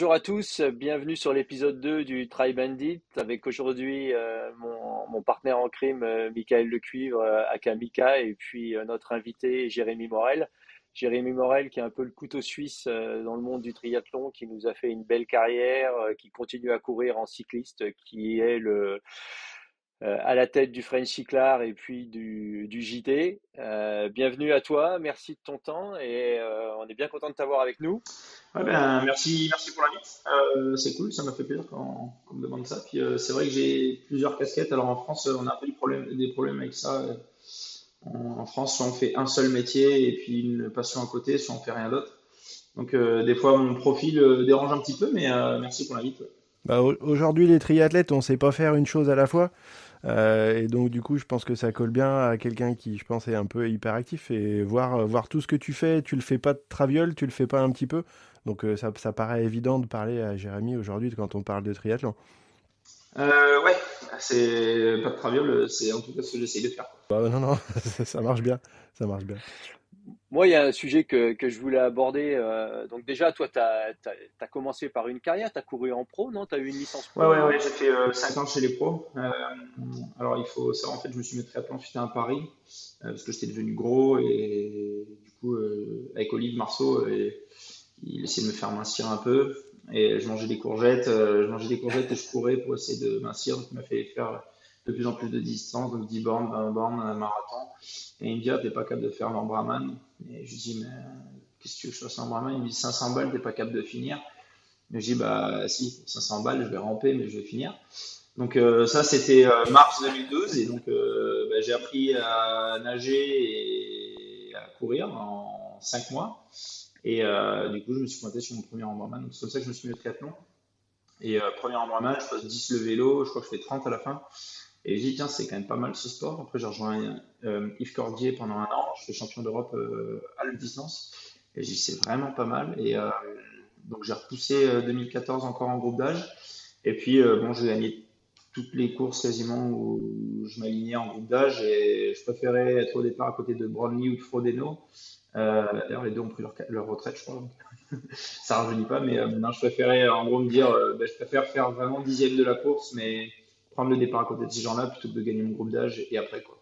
Bonjour à tous, bienvenue sur l'épisode 2 du Try Bandit avec aujourd'hui euh, mon, mon, partenaire en crime euh, Michael Lecuivre euh, aka Mika et puis euh, notre invité Jérémy Morel. Jérémy Morel qui est un peu le couteau suisse euh, dans le monde du triathlon, qui nous a fait une belle carrière, euh, qui continue à courir en cycliste, qui est le euh, à la tête du French Cyclar et puis du, du JT. Euh, bienvenue à toi, merci de ton temps et euh, on est bien content de t'avoir avec nous. Ouais, ben, merci, merci pour l'invite. Euh, c'est cool, ça m'a fait plaisir quand, on me demande ça. Puis euh, c'est vrai que j'ai plusieurs casquettes. Alors en France, on a un peu des problèmes, des problèmes avec ça. En, en France, soit on fait un seul métier et puis une passion à côté, soit on fait rien d'autre. Donc euh, des fois, mon profil euh, dérange un petit peu, mais euh, merci pour l'invite. ouais. Bah, au- aujourd'hui, les triathlètes, on sait pas faire une chose à la fois. Euh, et donc, du coup, je pense que ça colle bien à quelqu'un qui, je pense, est un peu hyperactif. Et voir, voir tout ce que tu fais, tu le fais pas de traviole, tu le fais pas un petit peu. Donc, euh, ça, ça paraît évident de parler à Jérémy aujourd'hui quand on parle de triathlon. Euh, ouais, c'est pas de traviole, c'est en tout cas ce que j'essaye de faire. Bah, non, non, ça marche bien. Ça marche bien. Moi, il y a un sujet que, que je voulais aborder. euh, donc déjà, toi, tu as, commencé par une carrière, tu as couru en pro, non? Tu as eu une licence pro, Ouais, ouais, ouais, j'ai fait euh, 5 ans chez les pros. Euh, alors, il faut savoir, en fait, je me suis mis triathlon suite à un pari, euh, parce que j'étais devenu gros, et du coup, avec Olive Marceau, euh, il essayait de me faire mincir un peu, et je mangeais des courgettes, je mangeais des courgettes et je courais pour essayer de mincir, donc il m'a fait faire de plus en plus de distance, donc 10 bornes, 20 bornes, un marathon, et il me dit, t'es pas capable de faire l'embraman, et je lui dis, mais qu'est-ce que tu veux que je fasse l'embraman? Il me dit, 500 balles, t'es pas capable de finir. Mais je dis, bah si, 500 balles, je vais ramper, mais je vais finir. Donc euh, ça, c'était euh, mars 2012, et donc euh, bah, j'ai appris à nager et à courir en 5 mois. Et du coup, je me suis pointé sur mon premier Embrunman. Donc c'est comme ça que je me suis mis au triathlon. Et premier Embrunman, je passe 10 le vélo, je crois que je fais 30 à la fin. Et je dis, tiens, c'est quand même pas mal ce sport. Après, j'ai rejoint euh, Yves Cordier pendant un an, je fais champion d'Europe euh, à la distance. Et j'ai dit, c'est vraiment pas mal. Et euh, donc j'ai repoussé euh, 2014 encore en groupe d'âge. Et puis bon, j'ai gagné toutes les courses quasiment où je m'alignais en groupe d'âge et je préférais être au départ à côté de Brownlee ou de Frodeno. D'ailleurs, les deux ont pris leur, leur retraite, je crois. ça rajeunit pas, mais maintenant je préférais en gros me dire, ben, je préfère faire vraiment dixième de la course, mais prendre le départ à côté de ces gens-là plutôt que de gagner mon groupe d'âge et après quoi.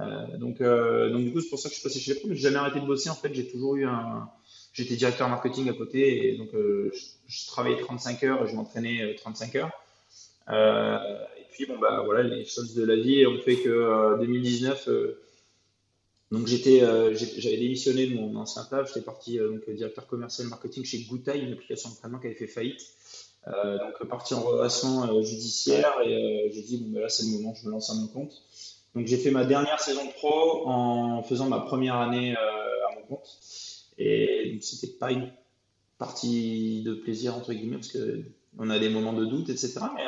Euh, donc, euh, donc du coup, c'est pour ça que je suis passé chez j'ai jamais arrêté de bosser. En fait, j'ai toujours eu un, J'étais directeur marketing à côté et donc euh, je, travaillais 35 heures et je m'entraînais euh, 35 heures. Et puis bon bah voilà, les choses de la vie ont fait que euh, 2019, euh, donc j'étais, j'avais démissionné de mon ancien taf, j'étais parti donc directeur commercial marketing chez Goutai, une application d'entraînement qui avait fait faillite. Euh, donc parti en relation euh, judiciaire et euh, j'ai dit bon bah là c'est le moment, je me lance à mon compte. Donc j'ai fait ma dernière saison de pro en faisant ma première année à mon compte. Et donc c'était pas une partie de plaisir entre guillemets parce que on a des moments de doute, etc. Mais,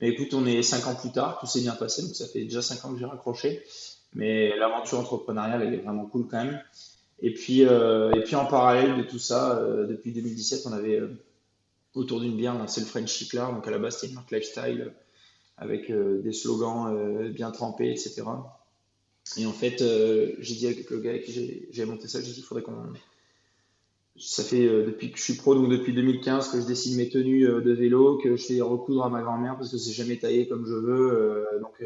mais écoute, on est cinq ans plus tard, tout s'est bien passé, donc ça fait déjà cinq ans que j'ai raccroché. Mais l'aventure entrepreneuriale, elle est vraiment cool quand même. Et puis, et puis en parallèle de tout ça, depuis 2017, on avait autour d'une bière lancé le French Cyclar. Donc à la base, c'était une marque lifestyle euh, avec euh, des slogans euh, bien trempés, etc. Et en fait, j'ai dit avec le gars avec qui j'ai monté ça, j'ai dit il faudrait qu'on. Ça fait depuis que je suis pro, donc depuis 2015, que je dessine mes tenues de vélo, que je fais recoudre à ma grand-mère parce que c'est jamais taillé comme je veux. donc,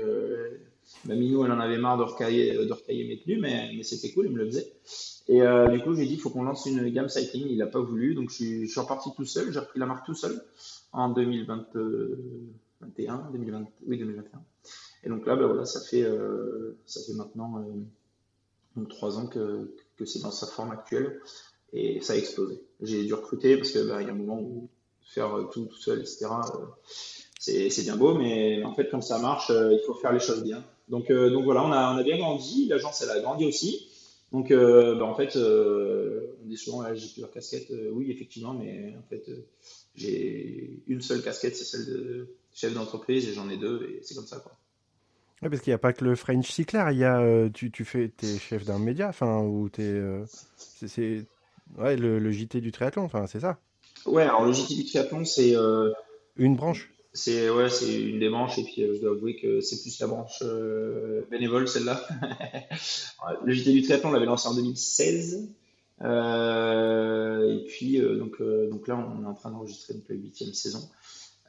euh, ma minou, elle en avait marre de recailler, de recailler mes tenues, mais, c'était cool, elle me le faisait. Et euh, du coup, j'ai dit il faut qu'on lance une gamme cycling. Il n'a pas voulu, donc je suis, je reparti tout seul. J'ai repris la marque tout seul en 2021, 2020, oui 2021. Et donc là, ben voilà, ça fait, euh, ça fait maintenant euh, donc trois ans que, c'est dans sa forme actuelle et ça a explosé. J'ai dû recruter parce que ben, il y a un moment où faire tout seul, etc. euh, c'est bien beau, mais en fait, comme ça marche, euh, il faut faire les choses bien. Donc, euh, donc voilà, on a, on a bien grandi. L'agence, elle a grandi aussi. Donc, euh, ben, en fait, euh, on dit souvent, j'ai plusieurs casquettes. Oui, effectivement, mais en fait, j'ai une seule casquette, c'est celle de chef d'entreprise, et j'en ai deux, et c'est comme ça, quoi. Ouais, parce qu'il n'y a pas que le French Cyclar, il y a, tu, tu fais, t'es chef d'un média, enfin, ou t'es, c'est, c'est- ouais, le, le JT du triathlon, enfin, c'est ça, Ouais, alors le JT du triathlon, c'est une branche. C'est ouais, c'est une des branches, et puis euh, je dois avouer que c'est plus la branche euh, bénévole, celle-là. Le JT du triathlon, on l'avait lancé en 2016. et puis, donc, donc là, on est en train d'enregistrer la huitième saison.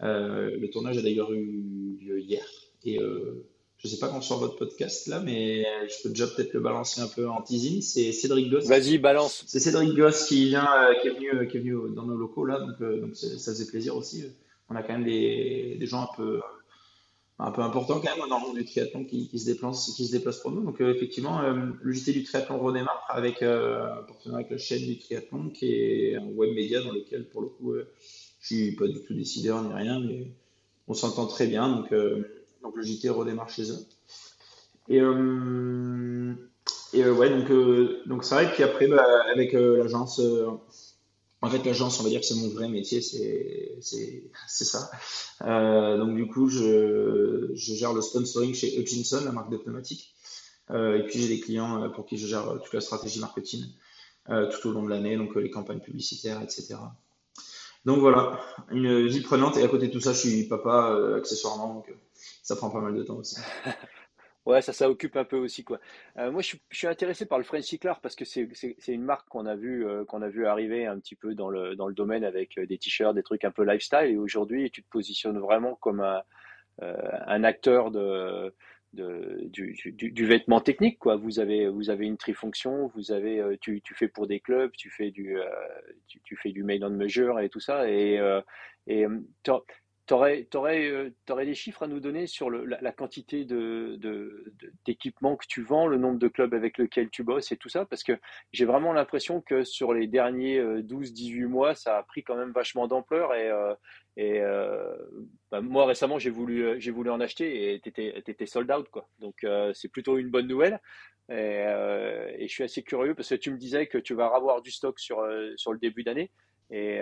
le tournage a d'ailleurs eu lieu hier. Et je sais pas quand sort votre podcast là, mais je peux déjà peut-être le balancer un peu en teasing. C'est Cédric Goss. Vas-y, balance. C'est Cédric Goss qui vient, qui est venu, qui est venu dans nos locaux là, donc, donc ça faisait plaisir aussi. On a quand même des, gens un peu un peu important quand même dans le monde du triathlon qui, se déplace qui se déplace pour nous. Donc euh, effectivement, euh, le JT du triathlon redémarre avec euh, avec la chaîne du triathlon qui est un web média dans lequel pour le coup je suis pas du tout décideur ni rien, mais on s'entend très bien. Donc donc le JT redémarre chez eux. Et et ouais donc donc c'est vrai. Puis après bah, avec l'agence en fait, l'agence, on va dire que c'est mon vrai métier, c'est ça. Euh, donc, du coup, je, je, gère le sponsoring chez Hutchinson, la marque de pneumatiques. Euh, et puis, j'ai des clients euh, pour qui je gère toute la stratégie marketing tout au long de l'année, donc les campagnes publicitaires, etc. Donc, voilà, une vie prenante. Et à côté de tout ça, je suis papa accessoirement, donc ça prend pas mal de temps aussi. Ouais, ça, ça occupe un peu aussi, quoi. Euh, moi, je suis, intéressé par le French Cyclar parce que c'est, une marque qu'on a vu, euh, qu'on a vu arriver un petit peu dans le, dans le domaine avec euh, des t-shirts, des trucs un peu lifestyle. Et aujourd'hui, tu te positionnes vraiment comme un, un acteur de, de, du, du, du, vêtement technique, quoi. Vous avez, vous avez une trifonction, vous avez, tu, tu fais pour des clubs, tu fais du, tu, tu, fais du made on measure et tout ça. Et, et tu aurais, euh, des chiffres à nous donner sur la, quantité d'équipements que tu vends, le nombre de clubs avec lesquels tu bosses et tout ça? Parce que j'ai vraiment l'impression que sur les derniers 12-18 euh, mois, ça a pris quand même vachement d'ampleur. Et, euh, bah, moi, récemment, j'ai voulu, voulu en acheter et tu étais, sold out. Quoi. Donc, c'est plutôt une bonne nouvelle. Et, je suis assez curieux parce que tu me disais que tu vas avoir du stock sur, sur le début d'année. Et,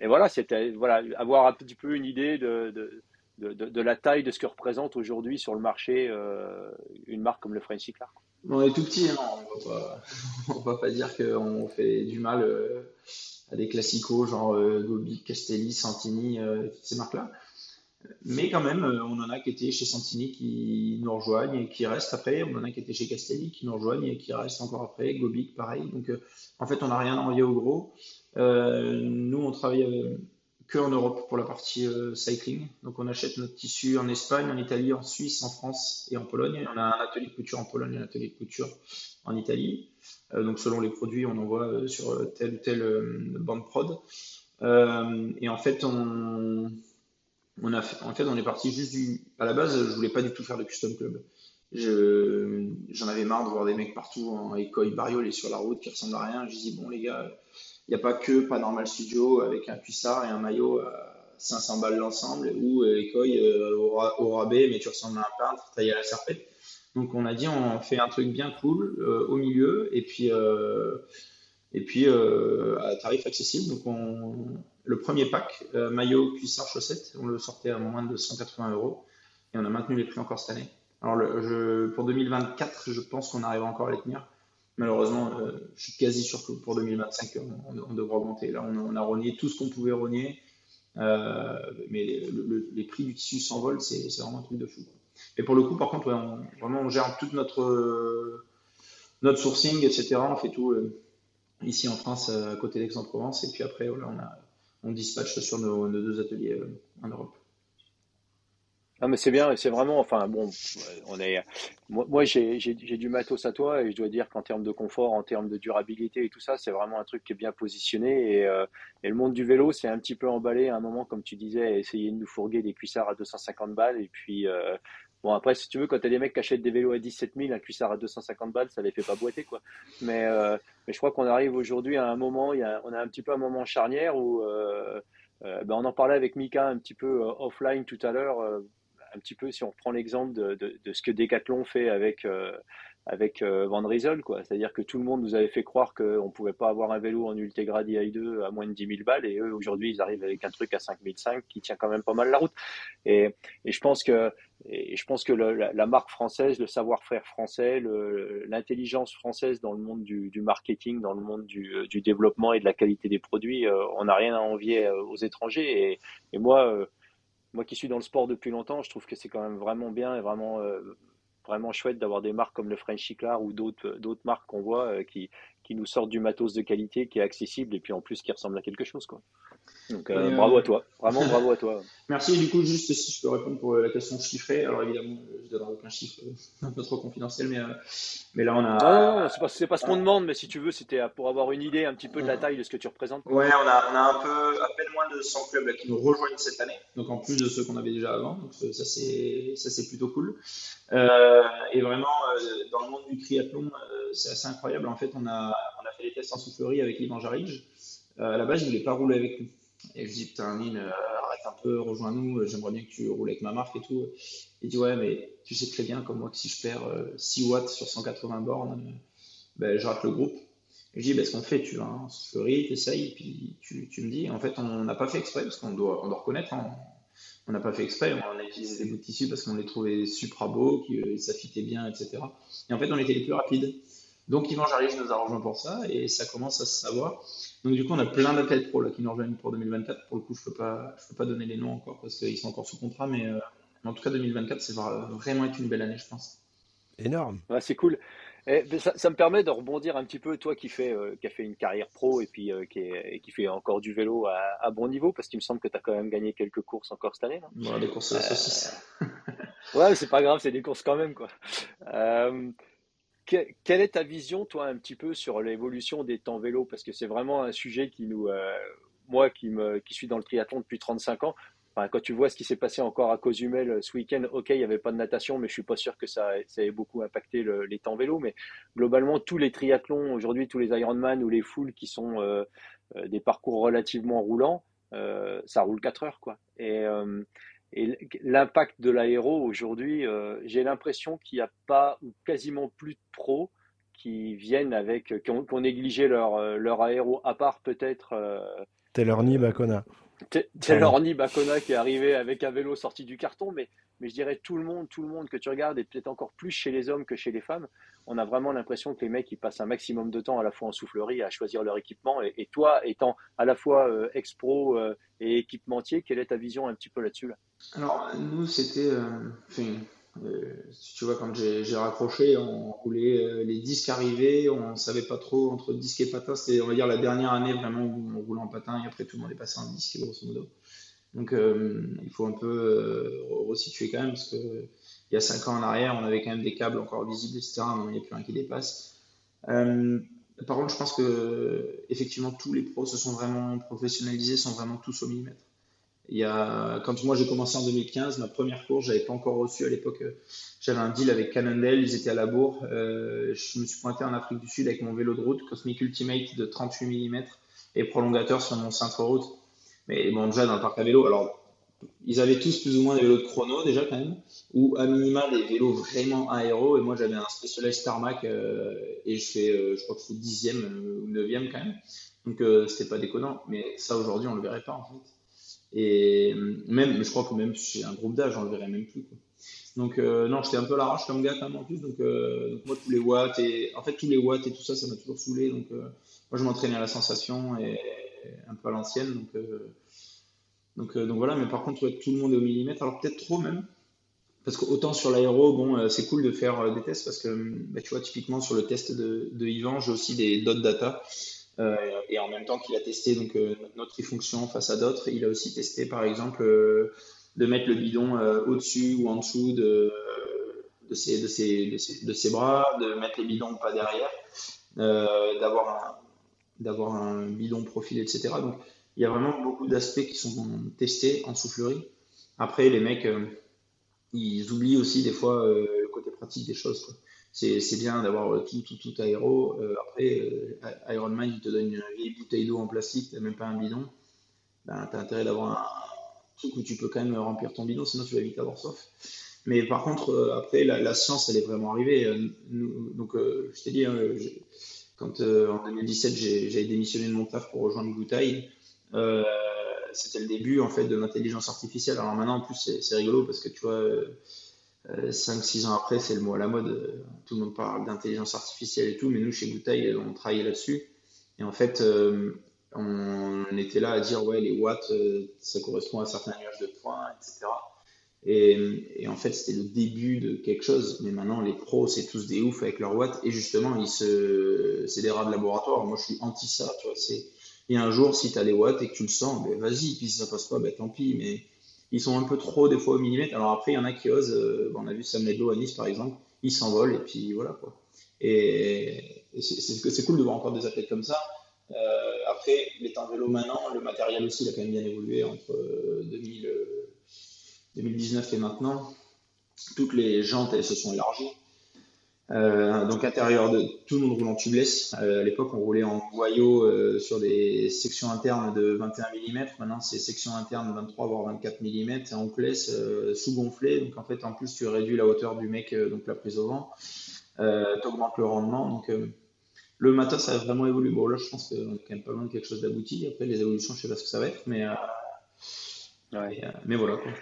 et voilà, c'était voilà, avoir un petit peu une idée de, de, de, la taille de ce que représente aujourd'hui sur le marché euh, une marque comme le French Cyclar. On est tout petit, hein, on ne va pas dire qu'on fait du mal euh, à des classicos genre euh, Gobi, Castelli, Santini, toutes ces marques-là. Mais quand même, on en a qui étaient chez Santini qui nous rejoignent et qui restent après. On en a qui étaient chez Castelli qui nous rejoignent et qui restent encore après. Gobic, pareil. Donc, en fait, on n'a rien envoyé au gros. Euh, nous, on travaille euh, que en Europe pour la partie euh, cycling. Donc, on achète notre tissu en Espagne, en Italie, en Suisse, en France et en Pologne. On a un atelier de couture en Pologne et un atelier de couture en Italie. donc, selon les produits, on envoie sur telle ou telle bande prod. et en fait, on, on a en fait, on est parti juste du. À la base, je voulais pas du tout faire de custom club. J'en avais marre de voir des mecs partout en écoille bariolés sur la route qui ressemblent à rien. Je dis bon les gars, il n'y a pas que Panormal Studio avec un cuissard et un maillot à 500 balles l'ensemble ou euh, écoille euh, au, rabais, mais tu ressembles à un peintre taillé à la serpette. Donc on a dit on fait un truc bien cool euh, au milieu et puis et puis à tarif accessible. Donc on, le premier pack maillot, cuissard, chaussettes, on le sortait à moins de 180 euros et on a maintenu les prix encore cette année. Alors pour 2024, je pense qu'on arrivera encore à les tenir malheureusement, euh, je suis quasi sûr que pour 2025, on, devra augmenter. Là, on, a rogné tout ce qu'on pouvait rogner, euh, mais les prix du tissu s'envolent, c'est vraiment un truc de fou. Et pour le coup, par contre, on, vraiment, on gère toute notre, notre sourcing, etc. On fait tout euh, ici en France, à côté d'Aix-en-Provence, et puis après, on, a, on dispatche sur nos deux ateliers en Europe. Non, mais c'est bien, c'est vraiment, enfin, bon, on est, moi, moi j'ai du matos à toi et je dois dire qu'en termes de confort, en termes de durabilité et tout ça, c'est vraiment un truc qui est bien positionné et, euh, et le monde du vélo, c'est un petit peu emballé à un moment, comme tu disais, essayer de nous fourguer des cuissards à 250 balles et puis, euh, bon, après, si tu veux, quand t'as des mecs qui achètent des vélos à 17 000, un cuissard à 250 balles, ça les fait pas boiter, quoi. Mais, euh, mais je crois qu'on arrive aujourd'hui à un moment, il y a, on a un petit peu un moment charnière où, ben on en parlait avec Mika un petit peu offline tout à l'heure un petit peu, si on reprend l'exemple de, de, ce que Decathlon fait avec, euh, avec euh, Van quoi. C'est-à-dire que tout le monde nous avait fait croire qu'on ne pouvait pas avoir un vélo en Ultegra DI2 à moins de 10 000 balles, et eux, aujourd'hui, ils arrivent avec un truc à 5 500 qui tient quand même pas mal la route. Et, je pense que, la, marque française, le savoir-faire français, l'intelligence française dans le monde du, marketing, dans le monde du, du, développement et de la qualité des produits, euh, on n'a rien à envier aux étrangers. Et, et moi, moi qui suis dans le sport depuis longtemps, je trouve que c'est quand même vraiment bien et vraiment, euh, vraiment chouette d'avoir des marques comme le French ou d'autres d'autres marques qu'on voit qui, qui nous sortent du matos de qualité qui est accessible et puis en plus qui ressemble à quelque chose. Quoi. Donc euh, bravo à toi, vraiment bravo à toi. Merci. du coup, juste si je peux répondre pour la question chiffrée, alors évidemment, je ne donnerai aucun chiffre euh, un peu trop confidentiel, mais, euh, mais là on a. C'est pas, pas ce qu'on demande, mais si tu veux, c'était pour avoir une idée un petit peu de la taille de ce que tu représentes. Ouais, on a, on a un peu, à peine moins de 100 clubs là, qui nous rejoignent cette année, donc en plus de ceux qu'on avait déjà avant, donc ça c'est, ça c'est plutôt cool. et vraiment, dans le monde du triathlon, c'est assez incroyable. En fait, on a, on a fait des tests en soufflerie avec Yvan Jarige. à la base, il ne voulait pas rouler avec nous. Et je dis, putain, Lynn, euh, arrête un peu, rejoins-nous, j'aimerais bien que tu roules avec ma marque et tout. Il dit, ouais, mais tu sais très bien, comme moi, que si je perds 6 euh, watts sur 180 bornes, euh, ben, je rate le groupe. Et je dis, ben, ce qu'on fait, tu vas en soufflerie, t'essayes, et puis tu, tu, me dis, en fait, on n'a pas fait exprès, parce qu'on doit, on doit reconnaître, hein, on n'a pas fait exprès, on a utilisé des bouts de tissu parce qu'on les trouvait supra beaux, qu'ils s'affitaient bien, etc. Et en fait, on était les plus rapides. Donc Yvan Jarige nous a rejoint pour ça et ça commence à se savoir. Donc du coup, on a plein d'athlètes pro là, qui nous rejoignent pour 2024. Pour le coup, je ne peux, pas, peux pas donner les noms encore parce qu'ils sont encore sous contrat, mais euh, en tout cas, 2024, c'est vraiment être une belle année, je pense. Énorme. Ouais, c'est cool. Et ça, me permet de rebondir un petit peu, toi qui, fais, euh, qui a fait une carrière pro et puis euh, qui, qui, fait encore du vélo à, bon niveau, parce qu'il me semble que tu as quand même gagné quelques courses encore cette année. Non? Des courses à saucisse. ouais, c'est pas grave, c'est des courses quand même. quoi quelle est ta vision, toi, un petit peu sur l'évolution des temps vélo? Parce que c'est vraiment un sujet qui nous, euh, moi qui, me, qui suis dans le triathlon depuis 35 ans, quand tu vois ce qui s'est passé encore à Cozumel ce week-end, ok, il n'y avait pas de natation, mais je suis pas sûr que ça, ça ait beaucoup impacté les temps vélo. Mais globalement, tous les triathlons aujourd'hui, tous les Ironman ou les foules qui sont euh, euh, des parcours relativement roulants, ça roule 4 heures, quoi. Et et l'impact de l'aéro aujourd'hui, euh, j'ai l'impression qu'il n'y a pas ou quasiment plus de pros qui viennent avec, qui ont, négligé leur, euh, leur aéro, à part peut-être. Euh, Taylor Bacona. Taylor Bacona qui est arrivé avec un vélo sorti du carton, mais, mais je dirais tout le monde, tout le monde que tu regardes, et peut-être encore plus chez les hommes que chez les femmes, on a vraiment l'impression que les mecs ils passent un maximum de temps à la fois en soufflerie à choisir leur équipement. Et, toi, étant à la fois euh, ex-pro euh, et équipementier, quelle est ta vision un petit peu là-dessus là? Alors, nous, c'était. Euh, tu vois, quand j'ai raccroché, on roulait les disques arrivés, on savait pas trop entre disque et patin. C'était, on va dire, la dernière année vraiment où on roulait en patin et après tout le monde est passé en disque, grosso modo. Donc, il faut un peu resituer quand même parce que il y a 5 ans en arrière, on avait quand même des câbles encore visibles, etc. mais il n'y a plus un qui dépasse. Euh, par contre, je pense que effectivement tous les pros se sont vraiment professionnalisés, sont vraiment tous au millimètre. Quand moi j'ai commencé en 2015, ma première course, j'avais pas encore reçu à l'époque. J'avais un deal avec Cannondale, ils étaient à la bourre. Euh, je me suis pointé en Afrique du Sud avec mon vélo de route Cosmic Ultimate de 38 mm et prolongateur sur mon centre route. Mais bon, déjà dans le parc à vélo, alors ils avaient tous plus ou moins des vélos de chrono déjà quand même, ou à minima des vélos vraiment aéro. Et moi j'avais un Specialized Tarmac euh, et je fais, euh, je crois que c'est dixième euh, ou neuvième quand même. Donc c'était pas déconnant. Mais ça aujourd'hui on le verrait pas en fait. Et même, je crois que même chez un groupe d'âge on le verrait même plus. Donc non, j'étais un peu à l'arrache comme gars quand même en plus. Donc, donc, moi tous les watts et en fait tous les watts et tout ça, ça m'a toujours saoulé. Donc moi je m'entraînais à la sensation et un peu à l'ancienne. Donc donc, euh, voilà, mais par contre, tout le monde est au millimètre, alors peut-être trop même. Parce qu'autant sur l'aéro, bon, euh, c'est cool de faire euh, des tests parce que, bah, tu vois, typiquement sur le test de, de Yvan, j'ai aussi des dot data. Et en même temps qu'il a testé donc notre trifonction face à d'autres, il a aussi testé par exemple de mettre le bidon au-dessus ou en dessous de, de, ses, de, ses, de, ses, bras, de mettre les bidons pas derrière, d'avoir un, un bidon profilé, etc. Donc il y a vraiment beaucoup d'aspects qui sont testés en soufflerie. Après, les mecs, euh, ils oublient aussi des fois euh, le côté pratique des choses. C'est bien d'avoir euh, tout, tout, tout aéro. après, Ironman, il te donne une vieille bouteille d'eau en plastique, tu même pas un bidon. Ben, tu as intérêt d'avoir un truc où tu peux quand même remplir ton bidon, sinon tu vas vite avoir soif. Mais par contre, après, la, science, elle est vraiment arrivée. donc, je t'ai dit, hein, quand en 2017, j'ai démissionné de mon taf pour rejoindre Gouttaï, euh, c'était le début en fait de l'intelligence artificielle. Alors maintenant, en plus, c'est rigolo parce que tu vois, 5-6 euh, ans après, c'est le mot à la mode. Tout le monde parle d'intelligence artificielle et tout, mais nous, chez Bouteille, on travaillait là-dessus. Et en fait, euh, on était là à dire, ouais, les watts, ça correspond à certains nuages de points, etc. Et, en fait, c'était le début de quelque chose. Mais maintenant, les pros, c'est tous des oufs avec leurs watts. Et justement, ils se, c'est des rats de laboratoire. Moi, je suis anti ça. Tu vois, et un jour, si tu as les watts et que tu le sens, ben vas-y. Puis si ça passe pas, ben tant pis. Mais ils sont un peu trop des fois au millimètre. Alors après, il y en a qui osent. Euh, on a vu Sam Ledlow à Nice, par exemple. Il s'envole et puis voilà quoi. Et, c'est cool de voir encore des athlètes comme ça. Euh, après, les temps vélo maintenant, le matériel aussi, il a quand même bien évolué entre 2000, euh, 2019 et maintenant. Toutes les jantes, elles se sont élargies. Euh, donc intérieur de tout le monde roule en tubeless. Euh, à l'époque, on roulait en boyau euh, sur des sections internes de 21 mm. Maintenant, c'est sections internes de 23 voire 24 mm. En classe sous-gonflé. Donc en fait, en plus, tu réduis la hauteur du mec, donc la prise au vent. tu augmentes le rendement. Donc le matos, ça a vraiment évolué. Bon, là, je pense qu'on est quand même pas loin de quelque chose d'abouti. Après, les évolutions, je sais pas ce que ça va être, mais, mais voilà. Quoi.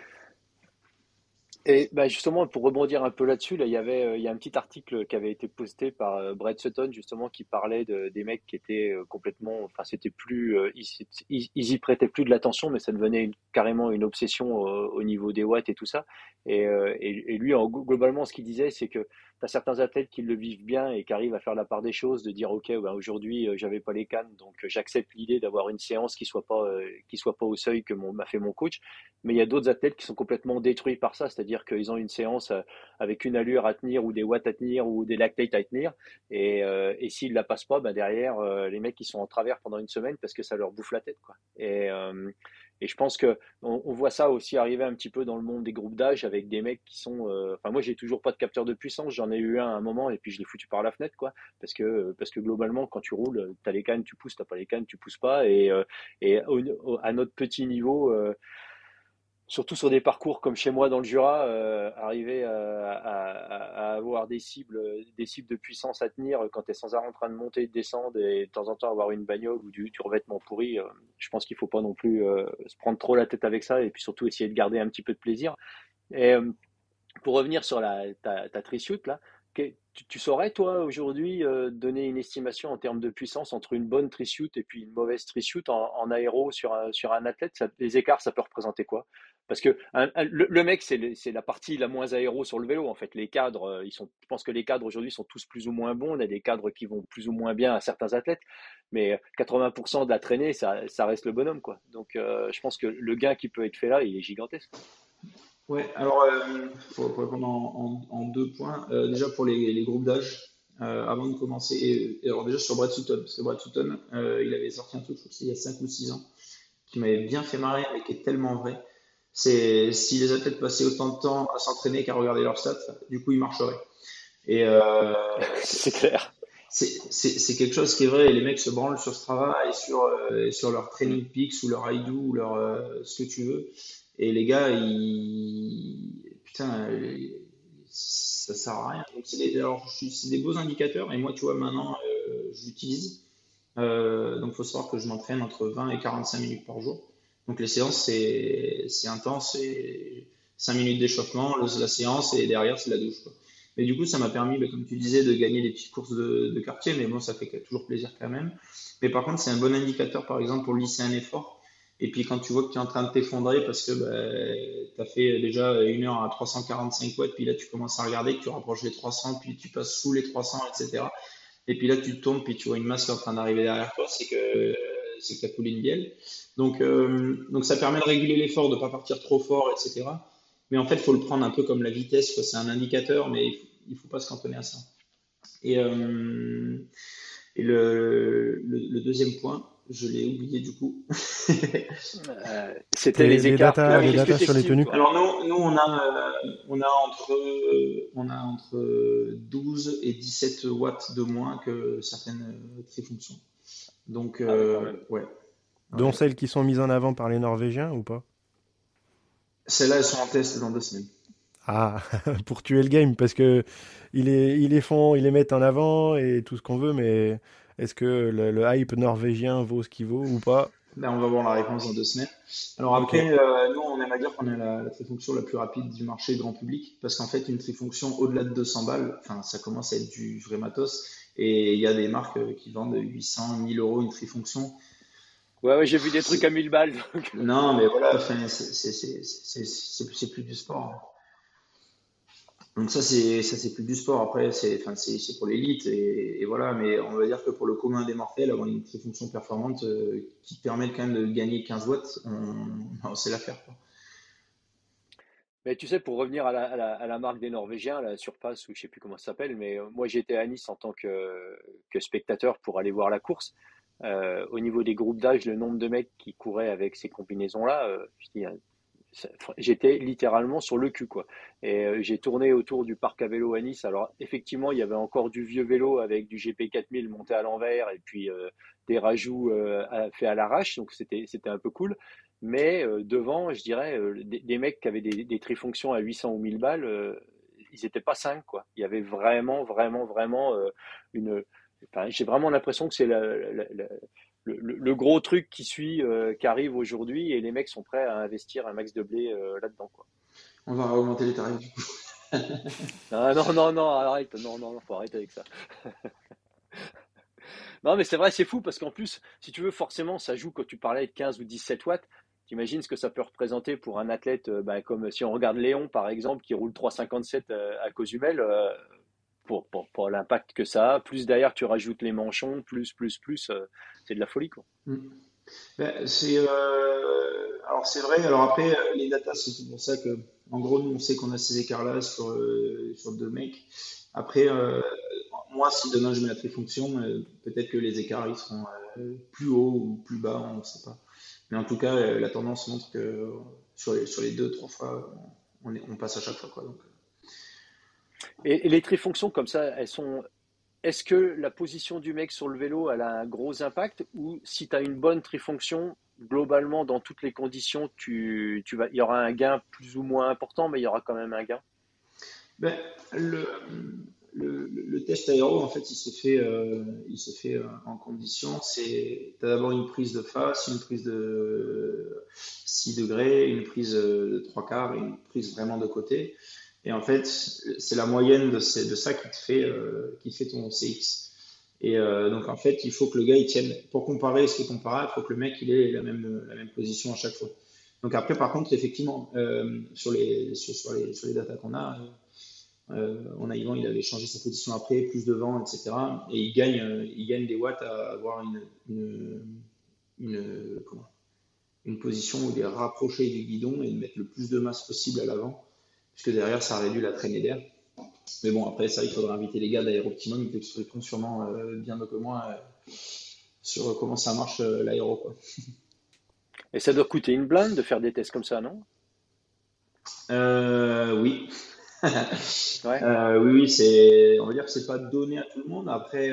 Et bah justement, pour rebondir un peu là-dessus, là, il y avait euh, il y a un petit article qui avait été posté par euh, Brett Sutton, justement, qui parlait de, des mecs qui étaient euh, complètement. Enfin, c'était plus. ils, ils, y prêtaient plus de l'attention, mais ça devenait carrément une obsession au niveau des watts et tout ça. Et, et, et lui, en, globalement, ce qu'il disait, c'est que tu as certains athlètes qui le vivent bien et qui arrivent à faire la part des choses, de dire ok, ben aujourd'hui j'avais pas les cannes, donc j'accepte l'idée d'avoir une séance qui soit pas qui soit pas au seuil que m'a fait mon coach. Mais il y a d'autres athlètes qui sont complètement détruits par ça, c'est-à-dire qu'ils ont une séance euh, avec une allure à tenir ou des watts à tenir ou des lactates à tenir. Et, euh, et s'ils la passent pas, ben derrière, euh, les mecs, ils sont en travers pendant une semaine parce que ça leur bouffe la tête. Quoi. Et, et je pense que on, voit ça aussi arriver un petit peu dans le monde des groupes d'âge avec des mecs qui sont. enfin, moi, j'ai toujours pas de capteur de puissance. J'en ai eu un à un moment et puis je l'ai foutu par la fenêtre, quoi. Parce que parce que globalement, quand tu roules, tu as les cannes, tu pousses, t'as pas les cannes, tu pousses pas. Et, et à notre petit niveau surtout sur des parcours comme chez moi dans le Jura, euh, arriver à, avoir des cibles, des cibles de puissance à tenir quand tu es sans arrêt en train de monter et de descendre et de temps en temps avoir une bagnole ou du, revêtement pourri, euh, je pense qu'il faut pas non plus euh, se prendre trop la tête avec ça et puis surtout essayer de garder un petit peu de plaisir. Et pour revenir sur la, ta, ta là, tu, saurais, toi, aujourd'hui, donner une estimation en termes de puissance entre une bonne trishoot et puis une mauvaise trishoot en, aéro sur un, sur un athlète? Les écarts, ça peut représenter quoi? Parce que le, mec, c'est la partie la moins aéro sur le vélo. En fait, les cadres, euh, ils sont, je pense que les cadres aujourd'hui sont tous plus ou moins bons. On a des cadres qui vont plus ou moins bien à certains athlètes, mais 80% de la traînée, ça, reste le bonhomme, quoi. Donc, euh, je pense que le gain qui peut être fait là, il est gigantesque. Ouais, alors, il euh, faut, répondre en, deux points. déjà, pour les, groupes d'âge, avant de commencer, alors déjà sur Brad Sutton, parce que Brad Sutton, il avait sorti un truc, il y a 5 ou 6 ans, qui m'avait bien fait marrer, mais qui est tellement vrai c'est si les athlètes passaient autant de temps à s'entraîner qu'à regarder leurs stats, du coup ils marcheraient. Et euh, c'est clair. C'est quelque chose qui est vrai. Et les mecs se branlent sur ce travail et sur, euh, sur leur training peaks ou leur IDO ou leur euh, ce que tu veux. Et les gars, ils putain, ça sert à rien. Donc c'est des, des beaux indicateurs. Et moi, tu vois, maintenant, j'utilise. donc, il faut savoir que je m'entraîne entre 20 et 45 minutes par jour. Donc les séances, c'est intense, c'est 5 minutes d'échauffement, la séance, et derrière, c'est la douche. Mais du coup, ça m'a permis, bah, comme tu disais, de gagner des petites courses de, quartier, mais bon, ça fait toujours plaisir quand même. Mais par contre, c'est un bon indicateur, par exemple, pour lisser un effort. Et puis quand tu vois que tu es en train de t'effondrer parce que bah, tu as fait déjà une heure à 345 watts, puis là tu commences à regarder tu rapproches les 300, puis tu passes sous les 300, etc. Et puis là tu tombes, puis tu vois une masse qui est en train d'arriver derrière toi, c'est que c'est que tu as coulé une bielle. Donc, euh, donc ça permet de réguler l'effort, de ne pas partir trop fort, etc. Mais en fait, il faut le prendre un peu comme la vitesse. C'est un indicateur, mais il ne faut pas se cantonner à ça. Et, euh, le, deuxième point, je l'ai oublié du coup. Euh, c'était les, écarts. les datas sur les tenues. Alors nous, nous on, a, on, a entre, on a entre 12 et 17 watts de moins que certaines trifonctions. Donc, ah euh, ouais. Dont celles qui sont mises en avant par les Norvégiens ou pas? Celles-là, elles sont en test dans deux semaines. Ah, pour tuer le game, parce que ils les, ils les font, ils les mettent en avant et tout ce qu'on veut, mais est-ce que le, hype norvégien vaut ce qu'il vaut ou pas? Ben, On va voir la réponse dans deux semaines. Alors après, euh, nous, on aime à dire qu'on est la, la, trifonction la plus rapide du marché grand public, parce qu'en fait, une trifonction au-delà de 200 balles, enfin, ça commence à être du vrai matos. Et il y a des marques qui vendent 800, 1000 euros une trifonction. Ouais, ouais, j'ai vu des trucs à 1000 balles. Non, mais voilà, c'est plus du sport. Donc ça c'est plus du sport. Après c'est pour l'élite et, voilà. Mais on va dire que pour le commun des mortels avoir une fonction performante euh, qui permet quand même de gagner 15 watts on, faire Mais tu sais, pour revenir à la, marque des Norvégiens, la Surpass, ou je sais plus comment ça s'appelle, mais euh, moi j'étais à Nice en tant que, spectateur pour aller voir la course. Euh, au niveau des groupes d'âge, le nombre de mecs qui couraient avec ces combinaisons-là, je dis, j'étais littéralement sur le cul quoi. Et euh, j'ai tourné autour du parc à vélo à Nice. Alors effectivement, il y avait encore du vieux vélo avec du GP 4000 monté à l'envers et puis euh, des rajouts euh, faits à l'arrache, donc c'était c'était un peu cool. Mais devant, je dirais des, mecs qui avaient des, des trifonctions à 800 ou 1000 balles, ils n'étaient pas cinq quoi. Il y avait vraiment vraiment vraiment une j'ai vraiment l'impression que c'est la, le, gros truc qui suit, euh, qui arrive aujourd'hui, et les mecs sont prêts à investir un max de blé euh, là-dedans. Quoi. On va augmenter les tarifs du coup. non, non, non, non, arrête, non, non, faut arrêter avec ça. non, mais c'est vrai, c'est fou parce qu'en plus, si tu veux, forcément, ça joue quand tu parlais de 15 ou 17 watts. T'imagines ce que ça peut représenter pour un athlète, euh, bah, comme si on regarde Léon par exemple, qui roule 3,57 à Cozumel, pour, l'impact que ça a. Plus derrière, tu rajoutes les manchons, plus, plus, plus, euh, c'est de la folie. Quoi. Mm. Ben, c'est, euh, alors c'est vrai, alors après, les datas, c'est pour ça que, en gros, nous, on sait qu'on a ces écarts-là sur, euh, sur deux mecs. Après, moi, si demain je mets la trifonction, peut-être que les écarts ils seront plus hauts ou plus bas, on ne sait pas. Mais en tout cas, la tendance montre que sur les, sur les deux, trois fois, on, passe à chaque fois. Quoi, et, les trifonctions comme ça, elles sont. Est-ce que la position du mec sur le vélo, elle a un gros impact ou si tu as une bonne trifonction, globalement, dans toutes les conditions, tu, tu vas, il y aura un gain plus ou moins important, mais il y aura quand même un gain? Ben, le, le, test aéro, en fait, il se fait, euh, il se fait euh, en condition. Tu as d'abord une prise de face, une prise de 6 degrés, une prise de 3 quarts une prise vraiment de côté. Et en fait, c'est la moyenne de, ça qui te fait, euh, qui fait ton CX. Et euh, donc, en fait, il faut que le gars, il tienne, pour comparer ce qui est comparable, il faut que le mec, il ait la même, position à chaque fois. Donc, après, par contre, effectivement, euh, sur, les, sur, les, sur les datas qu'on a, on a il avait changé sa position après, plus devant, etc. Et il gagne, il gagne des watts à avoir une, une, une, une position où il est rapproché du guidon et de mettre le plus de masse possible à l'avant puisque derrière, ça réduit la traînée d'air. Mais bon, après ça, il faudra inviter les gars d'Aéroptimum qui expliqueront sûrement euh, bien mieux que moi euh, sur comment ça marche euh, l'aéro. Et ça doit coûter une blinde de faire des tests comme ça, non? Oui. oui, oui, c'est, on va dire que c'est pas donné à tout le monde. Après,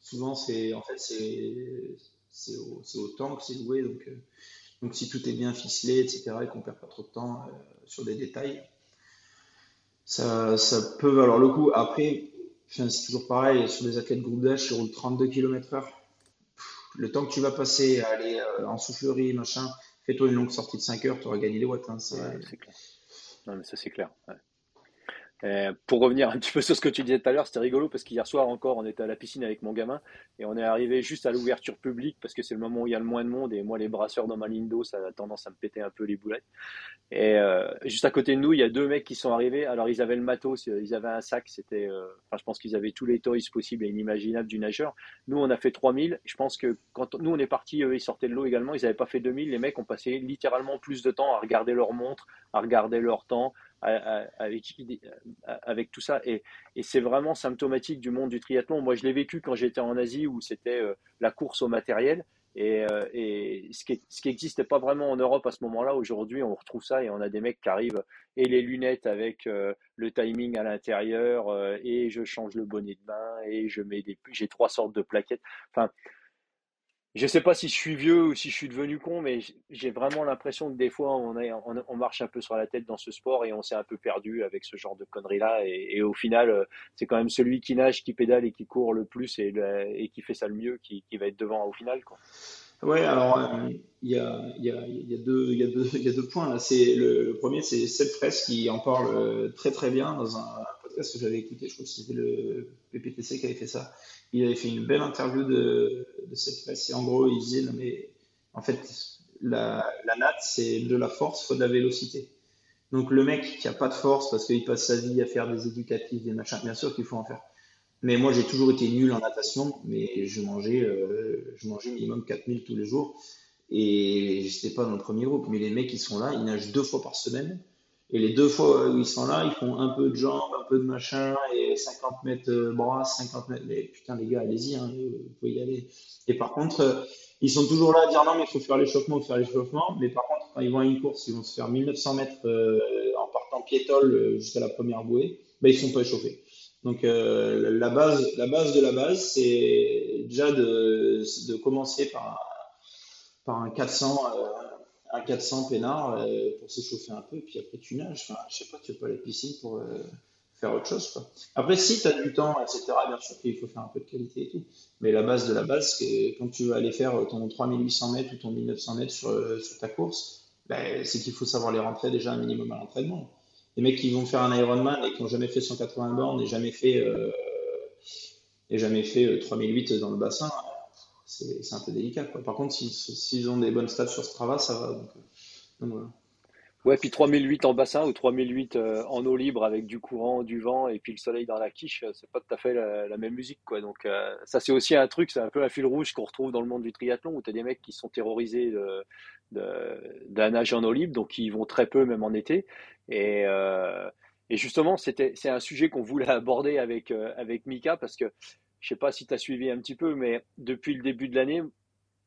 souvent, c'est, en fait, c'est, c'est au, c'est au temps que c'est loué. Donc, donc, si tout est bien ficelé, etc., et qu'on perd pas trop de temps sur des détails, ça, peut valoir le coup. Après, c'est toujours pareil, sur les athlètes groupe d'âge, sur 32 km/h, le temps que tu vas passer à aller euh, en soufflerie, machin, fais-toi une longue sortie de 5 heures, tu auras gagné les watts. Hein, c'est clair. Non, mais ça, c'est clair. Euh, pour revenir un petit peu sur ce que tu disais tout à l'heure, c'était rigolo parce qu'hier soir encore, on était à la piscine avec mon gamin et on est arrivé juste à l'ouverture publique parce que c'est le moment où il y a le moins de monde et moi, les brasseurs dans ma ligne d'eau, ça a tendance à me péter un peu les boulettes. Et euh, juste à côté de nous, il y a deux mecs qui sont arrivés. Alors, ils avaient le matos, ils avaient un sac, c'était, euh, je pense qu'ils avaient tous les toys possibles et inimaginables du nageur. Nous, on a fait 3000. Je pense que quand nous, on est partis, eux, ils sortaient de l'eau également, ils n'avaient pas fait 2000. Les mecs ont passé littéralement plus de temps à regarder leur montre, à regarder leur temps, avec, tout ça. Et, c'est vraiment symptomatique du monde du triathlon. Moi, je l'ai vécu quand j'étais en Asie où c'était euh, la course au matériel. Et, euh, ce qui n'existait pas vraiment en Europe à ce moment-là, aujourd'hui, on retrouve ça et on a des mecs qui arrivent et les lunettes avec euh, le timing à l'intérieur et je change le bonnet de bain et je mets des j'ai trois sortes de plaquettes. Je sais pas si je suis vieux ou si je suis devenu con, mais j'ai vraiment l'impression que des fois on, marche un peu sur la tête dans ce sport et on s'est un peu perdu avec ce genre de conneries-là. Et, au final, euh, c'est quand même celui qui nage, qui pédale et qui court le plus et, qui fait ça le mieux qui, qui, va être devant au final. Quoi. Ouais, alors il y, a, deux, points là. Le, premier, c'est Seth Fraisse qui en parle euh, très très bien dans un podcast que j'avais écouté. Je crois que c'était le PPTC qui avait fait ça il avait fait une belle interview de, de cette presse et en gros il disait non mais En fait, la, la natte, c'est de la force, faut de la vélocité. Donc le mec qui a pas de force parce qu'il passe sa vie à faire des éducatifs, des machins, bien sûr qu'il faut en faire. Mais moi, j'ai toujours été nul en natation, mais je mangeais, euh, je mangeais minimum 4000 tous les jours. Et je n'étais pas dans le premier groupe. Mais les mecs, qui sont là, ils nagent deux fois par semaine. Et les deux fois où ils sont là, ils font un peu de jambes, un peu de machin, et 50 mètres euh, bras, 50 mètres. Mais putain, les gars, allez-y, hein, vous pouvez y aller. Et par contre, euh, ils sont toujours là à dire non, mais il faut faire l'échauffement, faire l'échauffement. Mais par contre, quand ils vont à une course, ils vont se faire 1900 mètres en partant piétole jusqu'à la première bouée, ben, ils sont pas échauffés. Donc euh, la base, la base de la base, c'est déjà de, commencer par, un 400, euh, un 400 peinard euh, pour s'échauffer un peu, puis après tu nages. Enfin, je sais pas, tu peux aller à la piscine pour faire autre chose. Quoi. Après, si tu as du temps, etc., bien sûr qu'il faut faire un peu de qualité et tout. Mais la base de la base, c'est quand tu vas aller faire ton 3800 mètres ou ton 1900 mètres sur, sur ta course, ben, c'est qu'il faut savoir les rentrer déjà un minimum à l'entraînement les mecs qui vont faire un Ironman et qui n'ont jamais fait 180 bornes et jamais fait, euh, et jamais fait 3008 euh, dans le bassin, c'est un peu délicat. Quoi. Par contre, s'ils ont des bonnes stats sur Strava, ça va. Donc, euh, voilà. Ouais, puis 3008 en bassin ou 3008 en eau libre avec du courant, du vent et puis le soleil dans la quiche, c'est pas tout à fait la, même musique. Quoi. Donc, ça, c'est aussi un truc, c'est un peu un fil rouge qu'on retrouve dans le monde du triathlon où tu as des mecs qui sont terrorisés d'un nage en eau libre, donc ils vont très peu, même en été. Et, euh, justement, c'était, c'est un sujet qu'on voulait aborder avec, euh, avec Mika parce que je sais pas si tu as suivi un petit peu, mais depuis le début de l'année,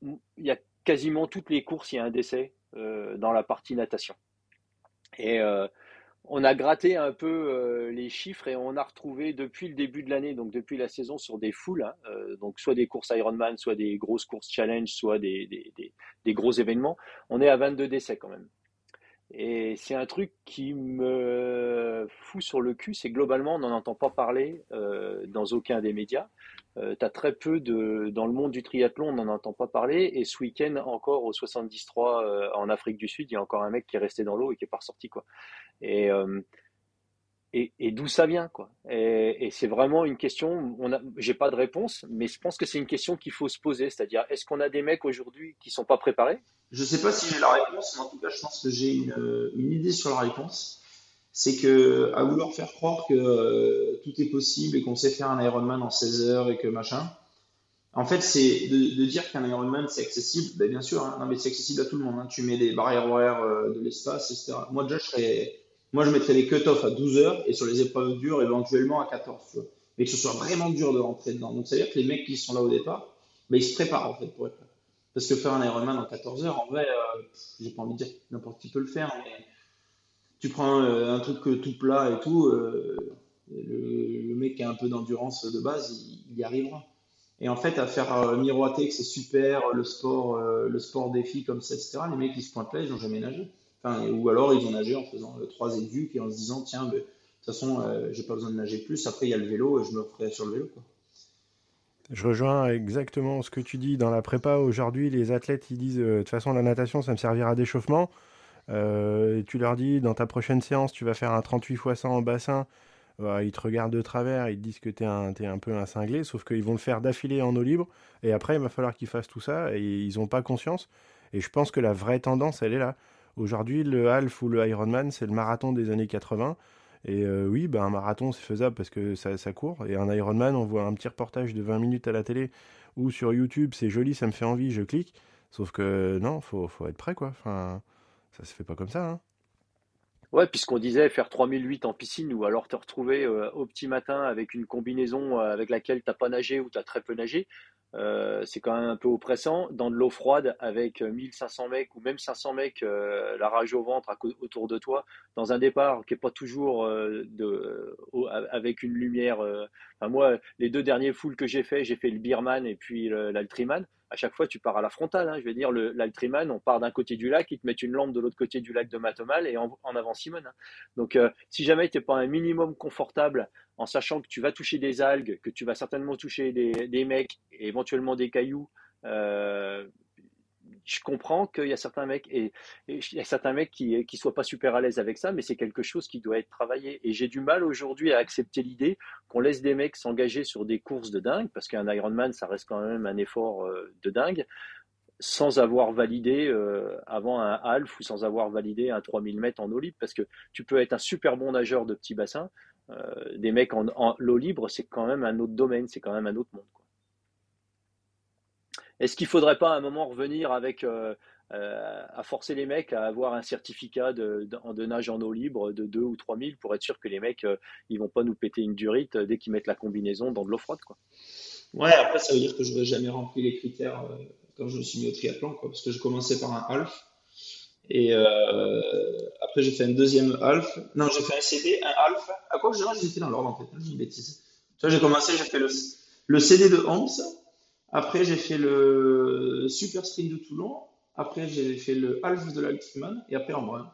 il y a quasiment toutes les courses, il y a un décès euh, dans la partie natation. Et on a gratté un peu les chiffres et on a retrouvé depuis le début de l'année, donc depuis la saison, sur des foules, hein, donc soit des courses Ironman, soit des grosses courses challenge, soit des, des, gros événements, on est à 22 décès quand même. Et c'est un truc qui me fout sur le cul, c'est globalement, on n'en entend pas parler euh, dans aucun des médias. Euh, très peu de. Dans le monde du triathlon, on n'en entend pas parler. Et ce week-end, encore au 73 euh, en Afrique du Sud, il y a encore un mec qui est resté dans l'eau et qui est pas ressorti. Quoi. Et, euh, et, d'où ça vient quoi. Et, c'est vraiment une question. J'ai pas de réponse, mais je pense que c'est une question qu'il faut se poser, c'est-à-dire est-ce qu'on a des mecs aujourd'hui qui sont pas préparés? Je sais pas si j'ai la réponse, mais en tout cas, je pense que j'ai une, une idée sur la réponse. C'est que à vouloir faire croire que euh, tout est possible et qu'on sait faire un Ironman en 16 heures et que machin. En fait, c'est de, dire qu'un Ironman c'est accessible. Ben, bien sûr, hein, non, mais c'est accessible à tout le monde. Hein. Tu mets des barrières horaires euh, de l'espace, etc. Moi déjà, je serais moi, je mettrais les cut-offs à 12 heures et sur les épreuves dures, éventuellement à 14. Mais que ce soit vraiment dur de rentrer dedans. Donc, ça veut dire que les mecs qui sont là au départ, ben, ils se préparent en fait pour être là. Parce que faire un Ironman en 14 heures, en vrai, euh, j'ai pas envie de dire n'importe qui peut le faire, mais tu prends euh, un truc tout plat et tout, euh, le, mec qui a un peu d'endurance de base, il, y arrivera. Et en fait, à faire miroiter que c'est super, le sport, le sport défi comme ça, etc., les mecs qui se pointent là, ils n'ont jamais nagé ou alors ils ont nagé en faisant euh, trois éduques et en se disant tiens, de toute façon, euh, j'ai pas besoin de nager plus. Après, il y a le vélo et je me ferai sur le vélo. Je rejoins exactement ce que tu dis. Dans la prépa, aujourd'hui, les athlètes, ils disent euh, de toute façon, la natation, ça me servira d'échauffement. Et tu leur dis, dans ta prochaine séance, tu vas faire un 38 x 100 en bassin. ils te regardent de travers, ils te disent que tu es, es, un peu un cinglé, sauf qu'ils vont le faire d'affilée en eau libre. Et après, il va falloir qu'ils fassent tout ça et ils n'ont pas conscience. Et je pense que la vraie tendance, elle est là. Aujourd'hui, le half ou le Ironman, c'est le marathon des années 80. Et euh, oui, ben, un marathon, c'est faisable parce que ça, court. Et un Ironman, on voit un petit reportage de 20 minutes à la télé ou sur YouTube, c'est joli, ça me fait envie, je clique. Sauf que non, faut, faut être prêt, quoi. Ça se fait pas comme ça. Hein. Ouais, puisqu'on disait faire 3008 en piscine ou alors te retrouver euh, au petit matin avec une combinaison euh, avec laquelle tu n'as pas nagé ou tu as très peu nagé, euh, c'est quand même un peu oppressant. Dans de l'eau froide avec 1500 mecs ou même 500 mecs, la rage au ventre autour de toi, dans un départ qui n'est pas toujours avec une lumière. moi, les deux derniers foules que j'ai fait, j'ai fait le Beerman et puis l'Altriman à chaque fois, tu pars à la frontale. Hein. Je veux dire, l'Altriman, on part d'un côté du lac, ils te mettent une lampe de l'autre côté du lac de Matomal et en, avant Simone. Hein. Donc, euh, si jamais tu n'es pas un minimum confortable en sachant que tu vas toucher des algues, que tu vas certainement toucher des, mecs et éventuellement des cailloux, euh, je comprends qu'il y a certains mecs et, il y a certains mecs qui qui soient pas super à l'aise avec ça, mais c'est quelque chose qui doit être travaillé. Et j'ai du mal aujourd'hui à accepter l'idée qu'on laisse des mecs s'engager sur des courses de dingue, parce qu'un Ironman, ça reste quand même un effort euh, de dingue. sans avoir validé euh, avant un half ou sans avoir validé un 3000 mètres en libre parce que tu peux être un super bon nageur de petit bassin. Euh, des mecs en, en l'eau libre, c'est quand même un autre domaine, c'est quand même un autre monde. Est-ce qu'il ne faudrait pas à un moment revenir avec euh, à forcer les mecs à avoir un certificat de, de, nage en eau libre de 2 ou 3000 pour être sûr que les mecs ils vont pas nous péter une durite dès qu'ils mettent la combinaison dans de l'eau froide quoi? Ouais, après ça veut dire que je n'aurais jamais rempli les critères quand je me suis mis au triathlon, quoi, parce que j'ai commencé par un half. Et euh, après, j'ai fait un deuxième half. Non, j'ai fait un CD, un half. À quoi je dirais J'étais dans l'ordre, en fait. J'ai une bêtise. J'ai commencé, j'ai fait le, le CD de Homs. Après, j'ai fait le Super Sprint de Toulon. Après, j'ai fait le half de l'Altman. Et après, en brun.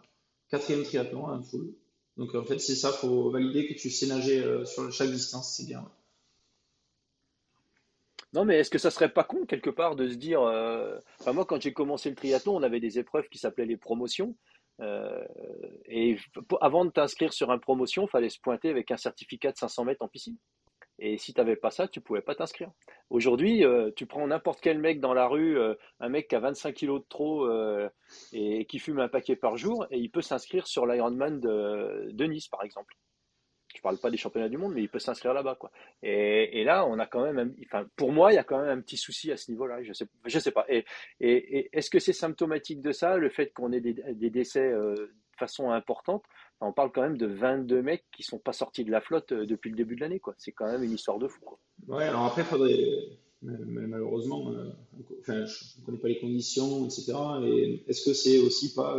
Quatrième triathlon, un full. Donc, en fait, c'est ça. faut valider que tu sais nager euh, sur chaque distance. C'est bien. Non, mais est-ce que ça serait pas con quelque part de se dire, euh, moi quand j'ai commencé le triathlon, on avait des épreuves qui s'appelaient les promotions. Euh, et avant de t'inscrire sur une promotion, il fallait se pointer avec un certificat de 500 mètres en piscine. Et si tu n'avais pas ça, tu pouvais pas t'inscrire. Aujourd'hui, euh, tu prends n'importe quel mec dans la rue, un mec qui a 25 kilos de trop et, qui fume un paquet par jour, et il peut s'inscrire sur l'Ironman de Nice, par exemple je parle pas des championnats du monde, mais il peut s'inscrire là-bas, quoi. Et, là, on a quand même, pour moi, il y a quand même un petit souci à ce niveau-là. Je sais, sais pas. Et, est-ce que c'est symptomatique de ça, le fait qu'on ait des, décès euh, de façon importante? On parle quand même de 22 mecs qui sont pas sortis de la flotte euh, depuis le début de l'année, quoi. C'est quand même une histoire de fou, quoi. Ouais. Alors après, faudrait, malheureusement, euh, enfin, je ne connais pas les conditions, etc. Et est-ce que c'est aussi pas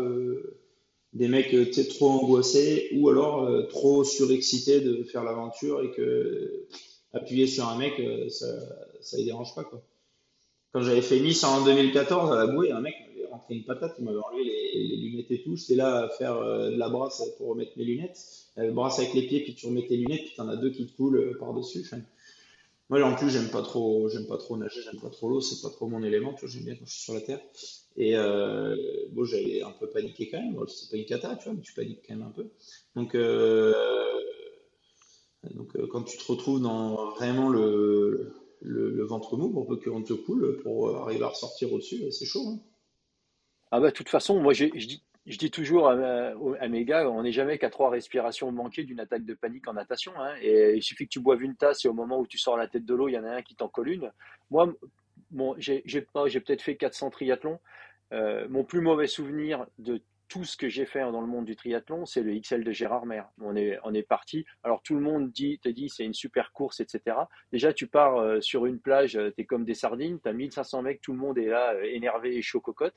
des mecs euh, trop angoissés ou alors euh, trop surexcités de faire l'aventure et que appuyer sur un mec, euh, ça, ça les dérange pas. Quoi. Quand j'avais fait Nice en 2014 à la bouée, un mec m'avait rentré une patate, il m'avait enlevé les, lunettes et tout. J'étais là à faire de la brasse pour remettre mes lunettes. Brasse avec les pieds, puis tu remets tes lunettes, puis t'en as deux qui te coulent par-dessus. moi, en plus, j'aime pas trop, j'aime pas trop nager, j'aime pas trop l'eau, c'est pas trop mon élément. J'aime bien quand je suis sur la terre. Et euh, bon, j'avais un peu paniqué quand même. c'est pas une cata, tu vois, mais tu paniques quand même un peu. Donc, euh, donc euh, quand tu te retrouves dans vraiment le, le, ventre mou pour peu qu'on te coule pour arriver à ressortir au-dessus, c'est chaud. Hein. Ah bah, de toute façon, moi, je dis, je dis toujours à, mes gars, on n'est jamais qu'à trois respirations manquées d'une attaque de panique en natation. Hein. et il suffit que tu boives une tasse et au moment où tu sors la tête de l'eau, il y en a un qui t'en colle une. Moi, bon, j'ai peut-être fait 400 triathlons. Euh, mon plus mauvais souvenir de tout ce que j'ai fait dans le monde du triathlon, c'est le XL de Gérard Mer. On est, parti. Alors tout le monde dit, te dit c'est une super course, etc. Déjà, tu pars euh, sur une plage, euh, tu es comme des sardines, tu as 1500 mecs, tout le monde est là, énervé et chaud cocotte.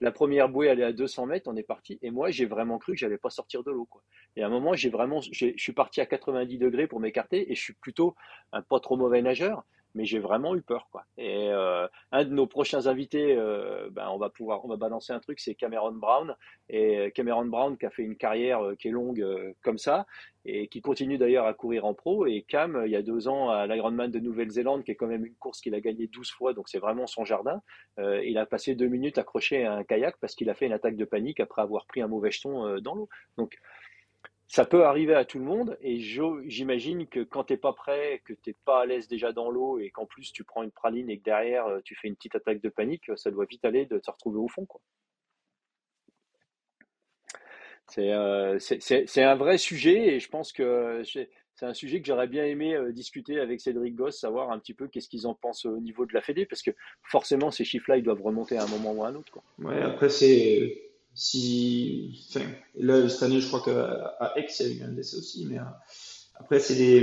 La première bouée, elle est à 200 mètres, on est parti. Et moi, j'ai vraiment cru que j'allais pas sortir de l'eau. Et à un moment, j'ai vraiment, je suis parti à 90 degrés pour m'écarter et je suis plutôt un pas trop mauvais nageur mais j'ai vraiment eu peur quoi. Et euh, un de nos prochains invités, euh, ben, on va pouvoir, on va balancer un truc, c'est Cameron Brown et Cameron Brown qui a fait une carrière euh, qui est longue comme ça et qui continue d'ailleurs à courir en pro. Et Cam, il y a deux ans à l'Ironman de Nouvelle-Zélande, qui est quand même une course qu'il a gagnée 12 fois, donc c'est vraiment son jardin. il a passé deux minutes accroché à un kayak parce qu'il a fait une attaque de panique après avoir pris un mauvais jeton dans l'eau. Donc ça peut arriver à tout le monde et j'imagine que quand tu n'es pas prêt, que tu n'es pas à l'aise déjà dans l'eau et qu'en plus tu prends une praline et que derrière euh, tu fais une petite attaque de panique, ça doit vite aller de te retrouver au fond. Quoi. C'est, euh, un vrai sujet et je pense que c'est, un sujet que j'aurais bien aimé euh, discuter avec Cédric Goss, savoir un petit peu qu'est-ce qu'ils en pensent au niveau de la Fédé, parce que forcément ces chiffres-là, ils doivent remonter à un moment ou à un autre. Quoi. Ouais, après c'est si, enfin, là, cette année, je crois qu'à Aix, il y a eu un décès aussi, mais euh, après, c'est des,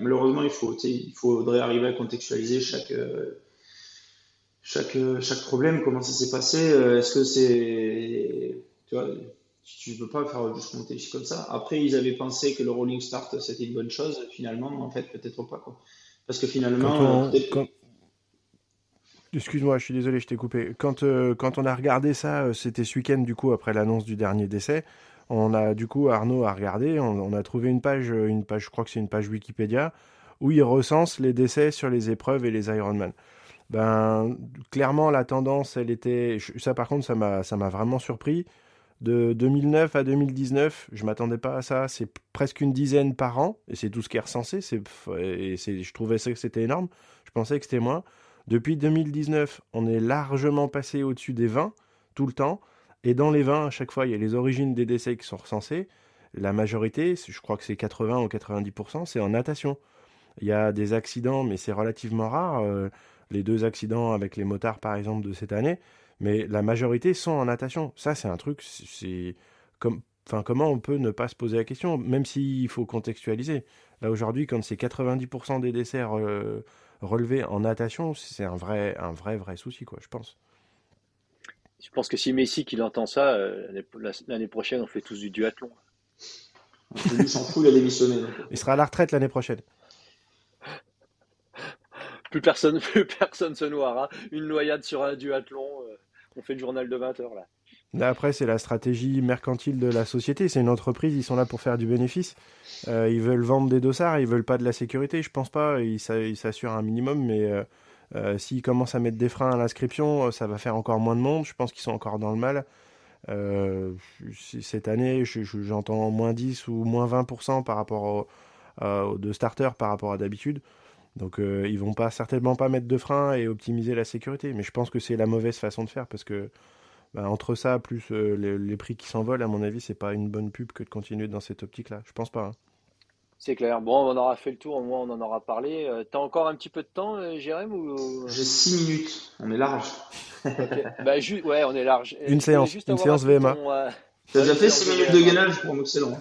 malheureusement, il faut, il faudrait arriver à contextualiser chaque, euh, chaque, chaque problème, comment ça s'est passé. Euh, est-ce que c'est, tu vois, tu ne peux pas faire juste monter comme ça. Après, ils avaient pensé que le rolling start, c'était une bonne chose. Finalement, en fait, peut-être pas, quoi. Parce que finalement, Excuse-moi, je suis désolé, je t'ai coupé. Quand, euh, quand on a regardé ça, euh, c'était ce week-end, du coup, après l'annonce du dernier décès. On a, du coup, Arnaud a regardé, on, a trouvé une page, euh, une page, je crois que c'est une page Wikipédia, où il recense les décès sur les épreuves et les Ironman. Ben, clairement, la tendance, elle était. Ça, par contre, ça m'a, vraiment surpris. De 2009 à 2019, je m'attendais pas à ça. C'est presque une dizaine par an, et c'est tout ce qui est recensé. Et je trouvais ça que c'était énorme. Je pensais que c'était moins. Depuis 2019, on est largement passé au-dessus des 20 tout le temps. Et dans les 20, à chaque fois, il y a les origines des décès qui sont recensées. La majorité, je crois que c'est 80 ou 90%, c'est en natation. Il y a des accidents, mais c'est relativement rare. Euh, les deux accidents avec les motards, par exemple, de cette année. Mais la majorité sont en natation. Ça, c'est un truc, comment on peut ne pas se poser la question, même s'il faut contextualiser. Là, aujourd'hui, quand c'est 90% des desserts relevés en natation, c'est un vrai, un vrai, vrai souci, quoi, je pense. Je pense que si Messi qu'il entend ça, euh, l'année prochaine, on fait tous du duathlon. Il s'en fout, il a démissionné. Il sera à la retraite l'année prochaine. Plus personne, plus personne se noiera. Une noyade sur un duathlon. Euh, on fait le journal de 20 heures là. Après, c'est la stratégie mercantile de la société. C'est une entreprise, ils sont là pour faire du bénéfice. Euh, ils veulent vendre des dossards, ils veulent pas de la sécurité, je pense pas. Ils s'assurent un minimum, mais euh, s'ils commencent à mettre des freins à l'inscription, ça va faire encore moins de monde. Je pense qu'ils sont encore dans le mal. cette année, j'entends moins 10 ou moins 20% par rapport aux de starters par rapport à d'habitude. Donc euh, ils vont pas certainement pas mettre de frein et optimiser la sécurité. Mais je pense que c'est la mauvaise façon de faire parce que bah, entre ça plus euh, les, prix qui s'envolent, à mon avis, c'est pas une bonne pub que de continuer dans cette optique-là. Je pense pas. Hein. C'est clair. Bon, on aura fait le tour, au moins on en aura parlé. Euh, tu as encore un petit peu de temps, Jérém ou... J'ai 6 minutes, on est large. bah, ouais, on est large. Une séance, une séance VMA. Tu as déjà fait 6 minutes de gainage pour un excellent.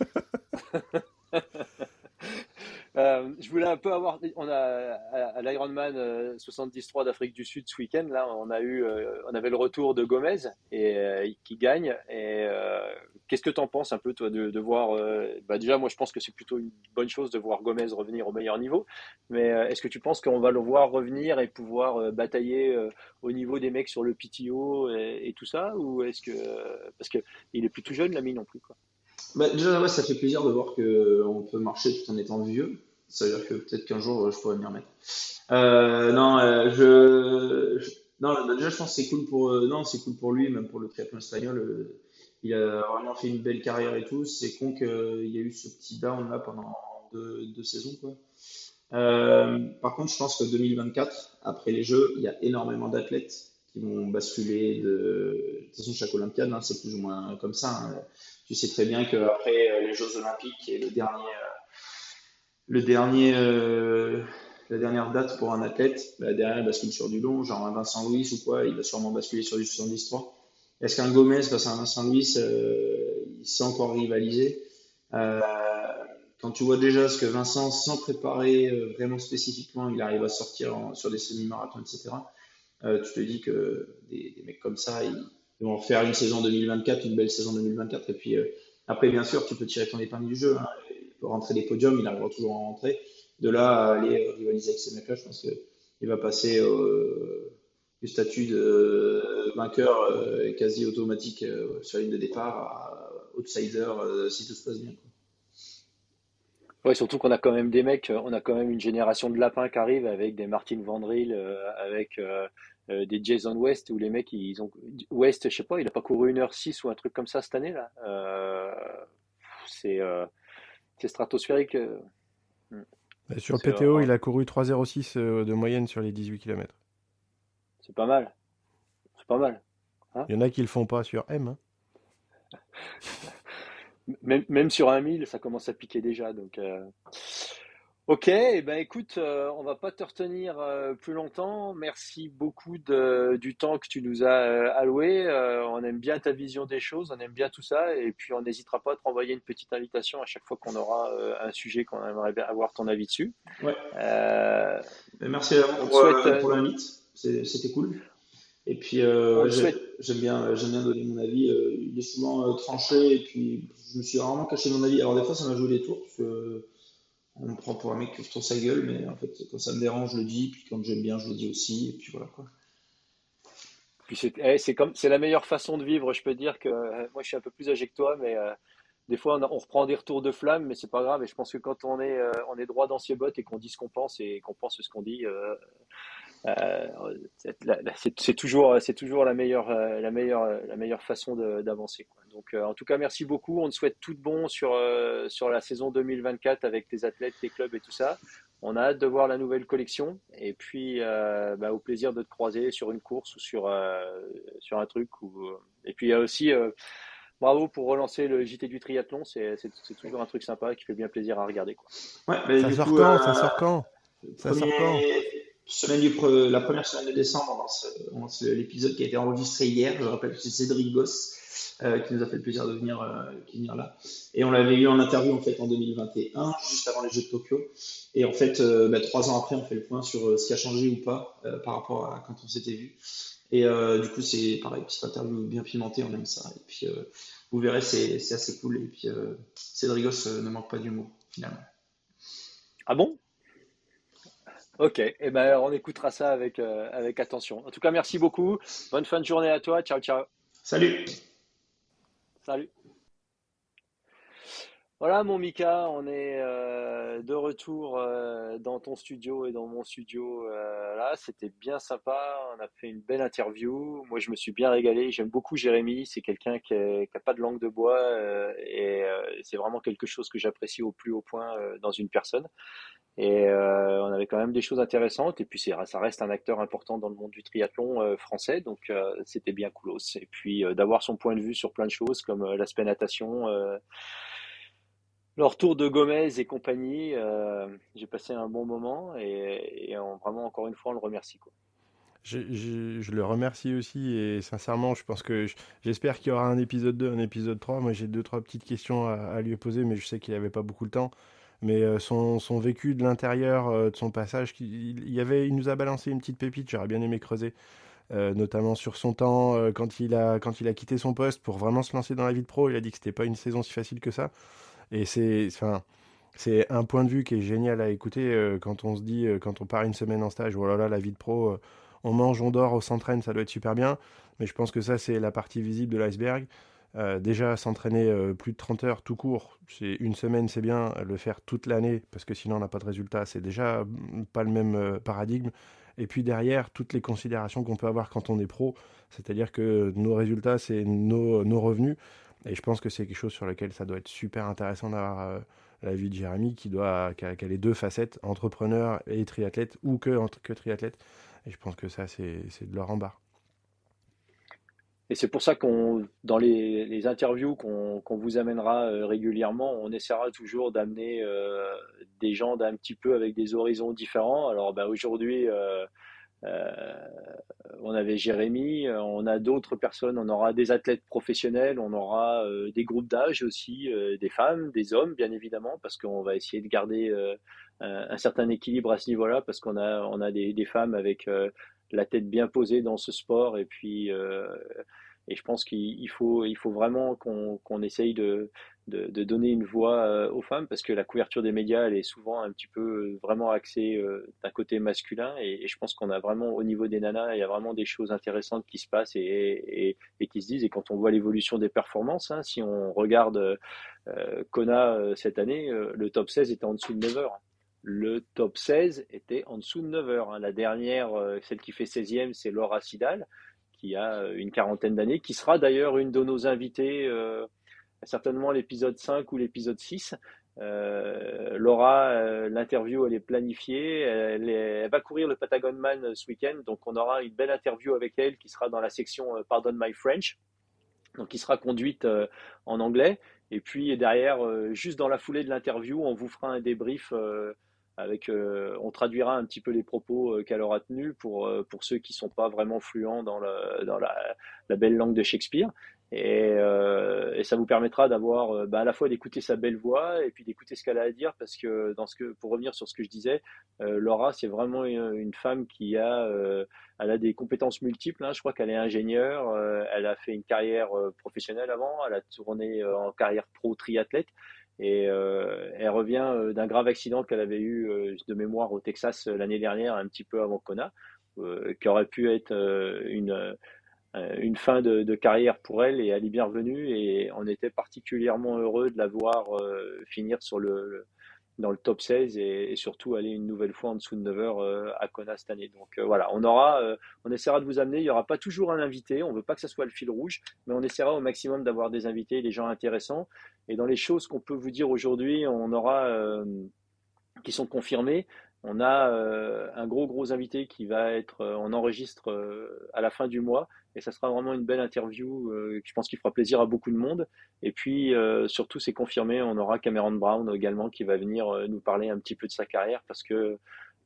Euh, je voulais un peu avoir. On a à, l'Ironman 73 euh, d'Afrique du Sud ce week-end. Là, on a eu, euh, on avait le retour de Gomez et qui gagne. Et qu'est-ce que tu en penses un peu toi de, voir bah, Déjà, moi, je pense que c'est plutôt une bonne chose de voir Gomez revenir au meilleur niveau. Mais est-ce que tu penses qu'on va le voir revenir et pouvoir batailler au niveau des mecs sur le PTO et, tout ça, ou est-ce que parce que il est plus tout jeune, l'ami non plus quoi. Bah, déjà, ouais, ça fait plaisir de voir qu'on peut marcher tout en étant vieux. Ça veut dire que peut-être qu'un jour, je pourrais m'y remettre. Euh, non, euh, je, non, bah, déjà, je pense que c'est cool pour, euh, non, c'est cool pour lui, même pour le triathlon espagnol. il a vraiment fait une belle carrière et tout. C'est con qu'il y a eu ce petit down là pendant deux, deux saisons, quoi. par contre, je pense que 2024, après les Jeux, il y a énormément d'athlètes qui vont basculer de. De toute façon, chaque Olympiade, hein, c'est plus ou moins comme ça. Hein. Tu sais très bien qu'après les Jeux Olympiques et le dernier le dernier, euh, la dernière date pour un athlète, bah, derrière, il bascule sur du long, genre un Vincent Louis ou quoi, il va sûrement basculer sur du 73. Est-ce qu'un Gomez face à un Vincent Louis, euh, il sait encore rivaliser? Euh, Quand tu vois déjà ce que Vincent, sans préparer vraiment spécifiquement, il arrive à sortir sur des semi-marathons, etc., tu te dis que des, mecs comme ça, ils, vont faire une saison 2024, une belle saison 2024, et puis après, bien sûr, tu peux tirer ton épingle du jeu. Hein rentrer des podiums, il arrivera toujours à rentrer. De là à aller rivaliser avec ces mecs-là, je pense qu'il va passer euh, du statut de vainqueur euh, quasi automatique euh, sur la ligne de départ à outsider si tout se passe bien. Ouais, surtout qu'on a quand même des mecs, on a quand même une génération de lapins qui arrive avec des Martin Vandril, avec des Jason West, où les mecs, ils ont. West, je sais pas, il a pas couru 1h06 ou un truc comme ça cette année, là. c'est c'est stratosphérique. Euh. Hmm. Sur le PTO, il a couru 3,06 euh, de moyenne sur les 18 km. C'est pas mal. C'est pas mal. Hein il y en a qui le font pas sur M. Hein. même, même, sur un 1000, ça commence à piquer déjà. Donc, euh, Ok, eh ben écoute, euh, on va pas te retenir euh, plus longtemps. Merci beaucoup de, du temps que tu nous as euh, alloué. on aime bien ta vision des choses, on aime bien tout ça, et puis on n'hésitera pas à te renvoyer une petite invitation à chaque fois qu'on aura un sujet qu'on aimerait bien avoir ton avis dessus. Ouais. Merci à vous pour, pour l'invite, c'était cool. Et puis j'aime bien, j'aime bien donner mon avis. il est souvent tranché, et puis je me suis rarement caché mon avis. Alors des fois, ça m'a joué des tours. Parce que, on me prend pour un mec qui ouvre sa gueule, mais en fait, quand ça me dérange, je le dis, puis quand j'aime bien, je le dis aussi, et puis voilà quoi. Puis c'est eh, comme la meilleure façon de vivre. Je peux dire que euh, moi, je suis un peu plus âgé que toi, mais euh, des fois, on, reprend des retours de flamme, mais c'est pas grave. Et je pense que quand on est, euh, on est droit dans ses bottes et qu'on dit ce qu'on pense et qu'on pense ce qu'on dit, c'est toujours, c'est toujours la meilleure, la meilleure, la meilleure façon d'avancer. Donc, en tout cas, merci beaucoup. On te souhaite tout de bon sur, sur la saison 2024 avec tes athlètes, tes clubs et tout ça. On a hâte de voir la nouvelle collection et puis bah, au plaisir de te croiser sur une course ou sur, sur un truc. Et puis il y a aussi bravo pour relancer le JT du triathlon. C'est toujours un truc sympa qui fait bien plaisir à regarder. Quoi. Ouais, ça, sort quand, ça sort quand? Ça sort quand? Semaine du la première semaine de décembre, l'épisode qui a été enregistré hier. Je rappelle que c'est Cédric Goss euh, qui nous a fait le plaisir de venir, euh, venir là. Et on l'avait eu en interview en fait en 2021, juste avant les Jeux de Tokyo. Et en fait, euh, bah, trois ans après, on fait le point sur ce qui a changé ou pas par rapport à quand on s'était vu. Et du coup, c'est pareil, petite interview bien pimentée, on aime ça. Et puis, vous verrez, c'est assez cool. Et puis, Cédric Goss ne manque pas d'humour finalement. Ah bon? Ok, et eh ben, on écoutera ça avec, euh, avec attention. En tout cas, merci beaucoup. Bonne fin de journée à toi. Ciao, ciao. Salut. Salut. Voilà, mon Mika, on est euh, de retour euh, dans ton studio et dans mon studio. là, c'était bien sympa. On a fait une belle interview. Moi, je me suis bien régalé. J'aime beaucoup Jérémy. C'est quelqu'un qui n'a pas de langue de bois et c'est vraiment quelque chose que j'apprécie au plus haut point dans une personne. Et euh, on avait quand même des choses intéressantes. Et puis ça reste un acteur important dans le monde du triathlon euh, français, donc euh, c'était bien coolos. Et puis d'avoir son point de vue sur plein de choses comme l'aspect natation, leur tour de Gomez et compagnie. J'ai passé un bon moment et, vraiment encore une fois on le remercie. Je, le remercie aussi et sincèrement, je pense que j'espère qu'il y aura un épisode 2, un épisode 3. Moi, j'ai deux, trois petites questions à, lui poser, mais je sais qu'il n'avait pas beaucoup de temps mais euh, son, vécu de l'intérieur euh, de son passage, il, y avait, il nous a balancé une petite pépite, j'aurais bien aimé creuser, euh, notamment sur son temps, quand, il a, quand il a quitté son poste pour vraiment se lancer dans la vie de pro, il a dit que c'était pas une saison si facile que ça. Et c'est, enfin, c'est un point de vue qui est génial à écouter quand on se dit, quand on part une semaine en stage, oh la vie de pro, on mange, on dort, on s'entraîne, ça doit être super bien. Mais je pense que ça, c'est la partie visible de l'iceberg. Euh, déjà, s'entraîner euh, plus de 30 heures tout court, c'est une semaine, c'est bien. Le faire toute l'année, parce que sinon on n'a pas de résultat, c'est déjà mm, pas le même euh, paradigme. Et puis derrière, toutes les considérations qu'on peut avoir quand on est pro, c'est-à-dire que nos résultats, c'est nos, nos, revenus. Et je pense que c'est quelque chose sur lequel ça doit être super intéressant d'avoir la vie de Jérémy, qui doit a, les deux facettes, entrepreneur et triathlète, ou que, que triathlète. Et je pense que ça, c'est de leur en. Et c'est pour ça qu'on, dans les, interviews qu'on vous amènera euh, régulièrement, on essaiera toujours d'amener euh, des gens d'un petit peu avec des horizons différents. Alors bah, aujourd'hui, euh, on avait Jérémy, on a d'autres personnes, on aura des athlètes professionnels, on aura des groupes d'âge aussi, des femmes, des hommes bien évidemment, parce qu'on va essayer de garder un certain équilibre à ce niveau-là, parce qu'on a, on a des, des femmes avec la tête bien posée dans ce sport et puis et je pense qu'il faut, il faut vraiment qu'on essaye de, de, donner une voix euh, aux femmes parce que la couverture des médias, elle est souvent un petit peu euh, vraiment axée euh, d'un côté masculin. Et, je pense qu'on a vraiment, au niveau des nanas, il y a vraiment des choses intéressantes qui se passent et, et, qui se disent. Et quand on voit l'évolution des performances, hein, si on regarde Kona cette année, le top 16 était en dessous de 9 heures le top 16 était en dessous de 9 heures. Hein. La dernière, celle qui fait 16e, c'est Laura Sidal qui a euh, une quarantaine d'années, qui sera d'ailleurs une de nos invitées, euh, certainement l'épisode 5 ou l'épisode 6. Euh, Laura, l'interview, elle est planifiée. Elle, va courir le Patagon Man ce week-end. Donc, on aura une belle interview avec elle qui sera dans la section Pardon My French. Donc, qui sera conduite en anglais. Et puis, derrière, juste dans la foulée de l'interview, on vous fera un débrief avec, euh, on traduira un petit peu les propos euh, qu'elle aura tenus pour, euh, pour ceux qui ne sont pas vraiment fluents dans, le, dans la, belle langue de Shakespeare. Et, et ça vous permettra d'avoir bah, à la fois d'écouter sa belle voix et puis d'écouter ce qu'elle a à dire parce que, dans ce que pour revenir sur ce que je disais, Laura, c'est vraiment une, femme qui a, elle a des compétences multiples. Hein. Je crois qu'elle est ingénieure, elle a fait une carrière professionnelle avant, elle a tourné en carrière pro triathlète. Et euh, elle revient euh, d'un grave accident qu'elle avait eu euh, de mémoire au Texas l'année dernière, un petit peu avant Kona, qui aurait pu être une, une fin de, carrière pour elle. Et elle est bienvenue. Et on était particulièrement heureux de la voir finir sur le, dans le top 16 et, surtout aller une nouvelle fois en dessous de 9 heures euh, à Kona cette année. Donc euh, voilà, on aura, euh, on essaiera de vous amener. Il n'y aura pas toujours un invité. On veut pas que ça soit le fil rouge, mais on essaiera au maximum d'avoir des invités, des gens intéressants. Et dans les choses qu'on peut vous dire aujourd'hui, on aura qui sont confirmés. On a un gros gros invité qui va être, on enregistre à la fin du mois et ça sera vraiment une belle interview. je pense qu'il fera plaisir à beaucoup de monde. Et puis surtout, c'est confirmé, on aura Cameron Brown également qui va venir nous parler un petit peu de sa carrière parce que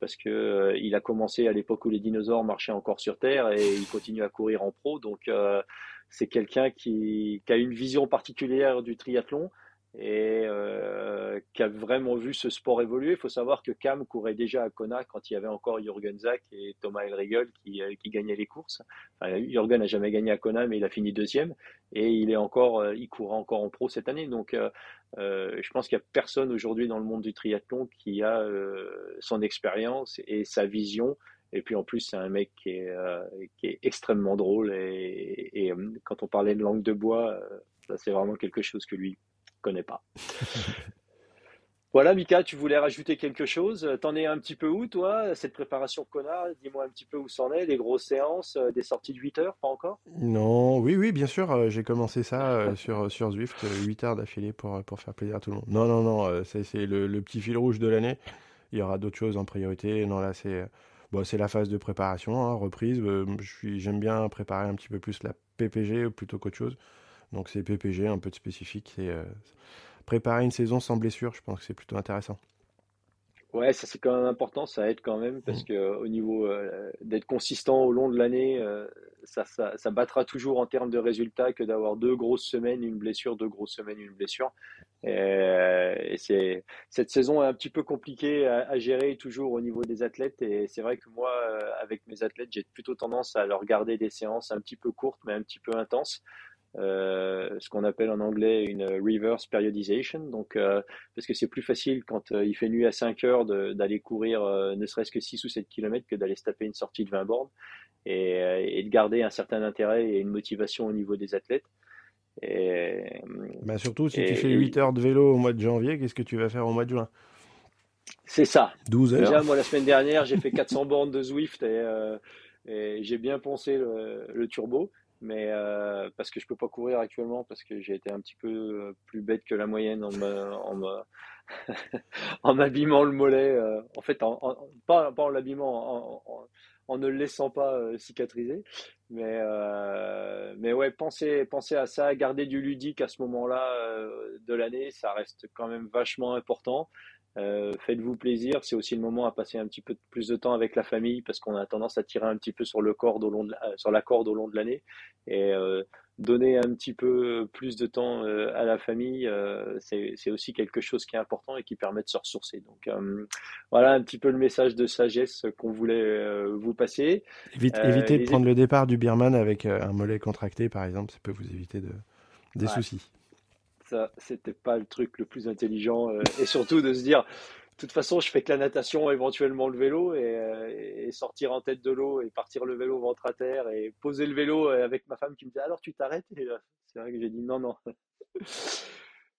parce que euh, il a commencé à l'époque où les dinosaures marchaient encore sur Terre et il continue à courir en pro. Donc euh, c'est quelqu'un qui, qui, a une vision particulière du triathlon et euh, qui a vraiment vu ce sport évoluer. Il faut savoir que Cam courait déjà à Kona quand il y avait encore Jürgen Zak et Thomas Elregel qui, euh, qui gagnaient les courses. Enfin, Jürgen n'a jamais gagné à Kona, mais il a fini deuxième et il est encore, euh, il court encore en pro cette année. Donc, euh, je pense qu'il n'y a personne aujourd'hui dans le monde du triathlon qui a son expérience et sa vision. Et puis en plus, c'est un mec qui est, qui est extrêmement drôle. Et, et, quand on parlait de langue de bois, ça c'est vraiment quelque chose que lui connais pas. Voilà, Mika, tu voulais rajouter quelque chose? T'en es un petit peu où, toi, cette préparation Kona? Dis-moi un petit peu où c'en est, les grosses séances, euh, des sorties de 8 heures, pas encore? Non, oui, oui, bien sûr. Euh, j'ai commencé ça euh, sur, sur Zwift, 8 heures d'affilée pour, pour faire plaisir à tout le monde. Non, non, non, c'est le, le, petit fil rouge de l'année. Il y aura d'autres choses en priorité. Non, là, c'est bon, la phase de préparation, hein, reprise. J'aime bien préparer un petit peu plus la PPG plutôt qu'autre chose. Donc c'est PPG, un peu de spécifique. C'est euh, préparer une saison sans blessure, je pense que c'est plutôt intéressant. Ouais, ça c'est quand même important, ça aide quand même parce mm. que au niveau euh, d'être consistant au long de l'année, euh, ça, ça, battra toujours en termes de résultats que d'avoir deux grosses semaines, une blessure, deux grosses semaines, une blessure. Et, c'est cette saison est un petit peu compliquée à, à, gérer toujours au niveau des athlètes et c'est vrai que moi, avec mes athlètes, j'ai plutôt tendance à leur garder des séances un petit peu courtes mais un petit peu intenses euh, ce qu'on appelle en anglais une reverse periodization. Donc, euh, parce que c'est plus facile quand euh, il fait nuit à 5 heures d'aller courir ne serait-ce que 6 ou 7 km que d'aller se taper une sortie de 20 bornes et, et, de garder un certain intérêt et une motivation au niveau des athlètes. Et, bah surtout si tu fais 8 heures de vélo au mois de janvier, qu'est-ce que tu vas faire au mois de juin? C'est ça. 12 heures. Déjà, moi, la semaine dernière, j'ai fait 400 bornes de Zwift et, et j'ai bien poncé le, le turbo mais euh, parce que je peux pas courir actuellement parce que j'ai été un petit peu euh, plus bête que la moyenne en en m'abîmant le mollet euh, en fait en, pas, en l'abîmant en, en, ne le laissant pas cicatriser. Mais mais ouais pensez pensez à ça garder du ludique à ce moment-là de l'année ça reste quand même vachement important euh, faites-vous plaisir, c'est aussi le moment à passer un petit peu plus de temps avec la famille parce qu'on a tendance à tirer un petit peu sur le corde au long de, euh, sur la corde au long de l'année et euh, donner un petit peu plus de temps à la famille, c'est aussi quelque chose qui est important et qui permet de se ressourcer. Donc voilà un petit peu le message de sagesse qu'on voulait vous passer. évitez de prendre le départ du Birman avec un mollet contracté par exemple, ça peut vous éviter de, des soucis c'était pas le truc le plus intelligent. Euh, et surtout de se dire, de toute façon, je fais que la natation, éventuellement le vélo, et, euh, sortir en tête de l'eau et partir le vélo ventre à terre et poser le vélo euh, avec ma femme qui me dit alors tu t'arrêtes? c'est vrai que j'ai dit non, non.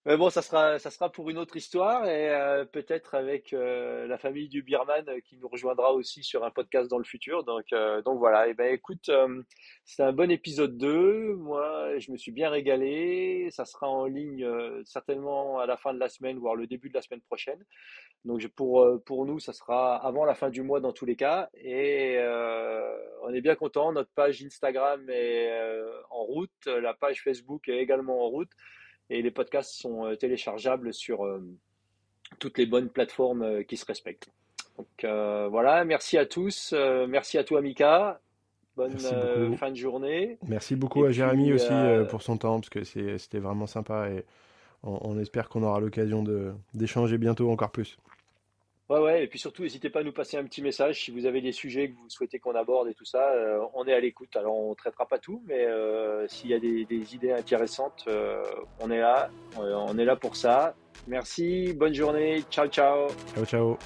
Mais bon, ça sera, ça sera pour une autre histoire et euh, peut-être avec euh, la famille du Birman euh, qui nous rejoindra aussi sur un podcast dans le futur. Donc, donc voilà. Et ben écoute, c'est un bon épisode 2. Moi, je me suis bien régalé. Ça sera en ligne certainement à la fin de la semaine, voire le début de la semaine prochaine. Donc pour pour nous, ça sera avant la fin du mois dans tous les cas. Et on est bien content. Notre page Instagram est en route. La page Facebook est également en route et les podcasts sont euh, téléchargeables sur euh, toutes les bonnes plateformes euh, qui se respectent. Donc voilà, merci à tous, merci à toi Mika, bonne fin de journée. Merci beaucoup à Jérémy aussi pour son temps parce que c'était vraiment sympa et on espère qu'on aura l'occasion d'échanger bientôt encore plus. Ouais, ouais, et puis surtout, n'hésitez pas à nous passer un petit message si vous avez des sujets que vous souhaitez qu'on aborde et tout ça. Euh, on est à l'écoute. Alors, on ne traitera pas tout, mais euh, s'il y a des, idées intéressantes, euh, on est là. on est là pour ça. Merci, bonne journée. Ciao, ciao. Ciao, ciao.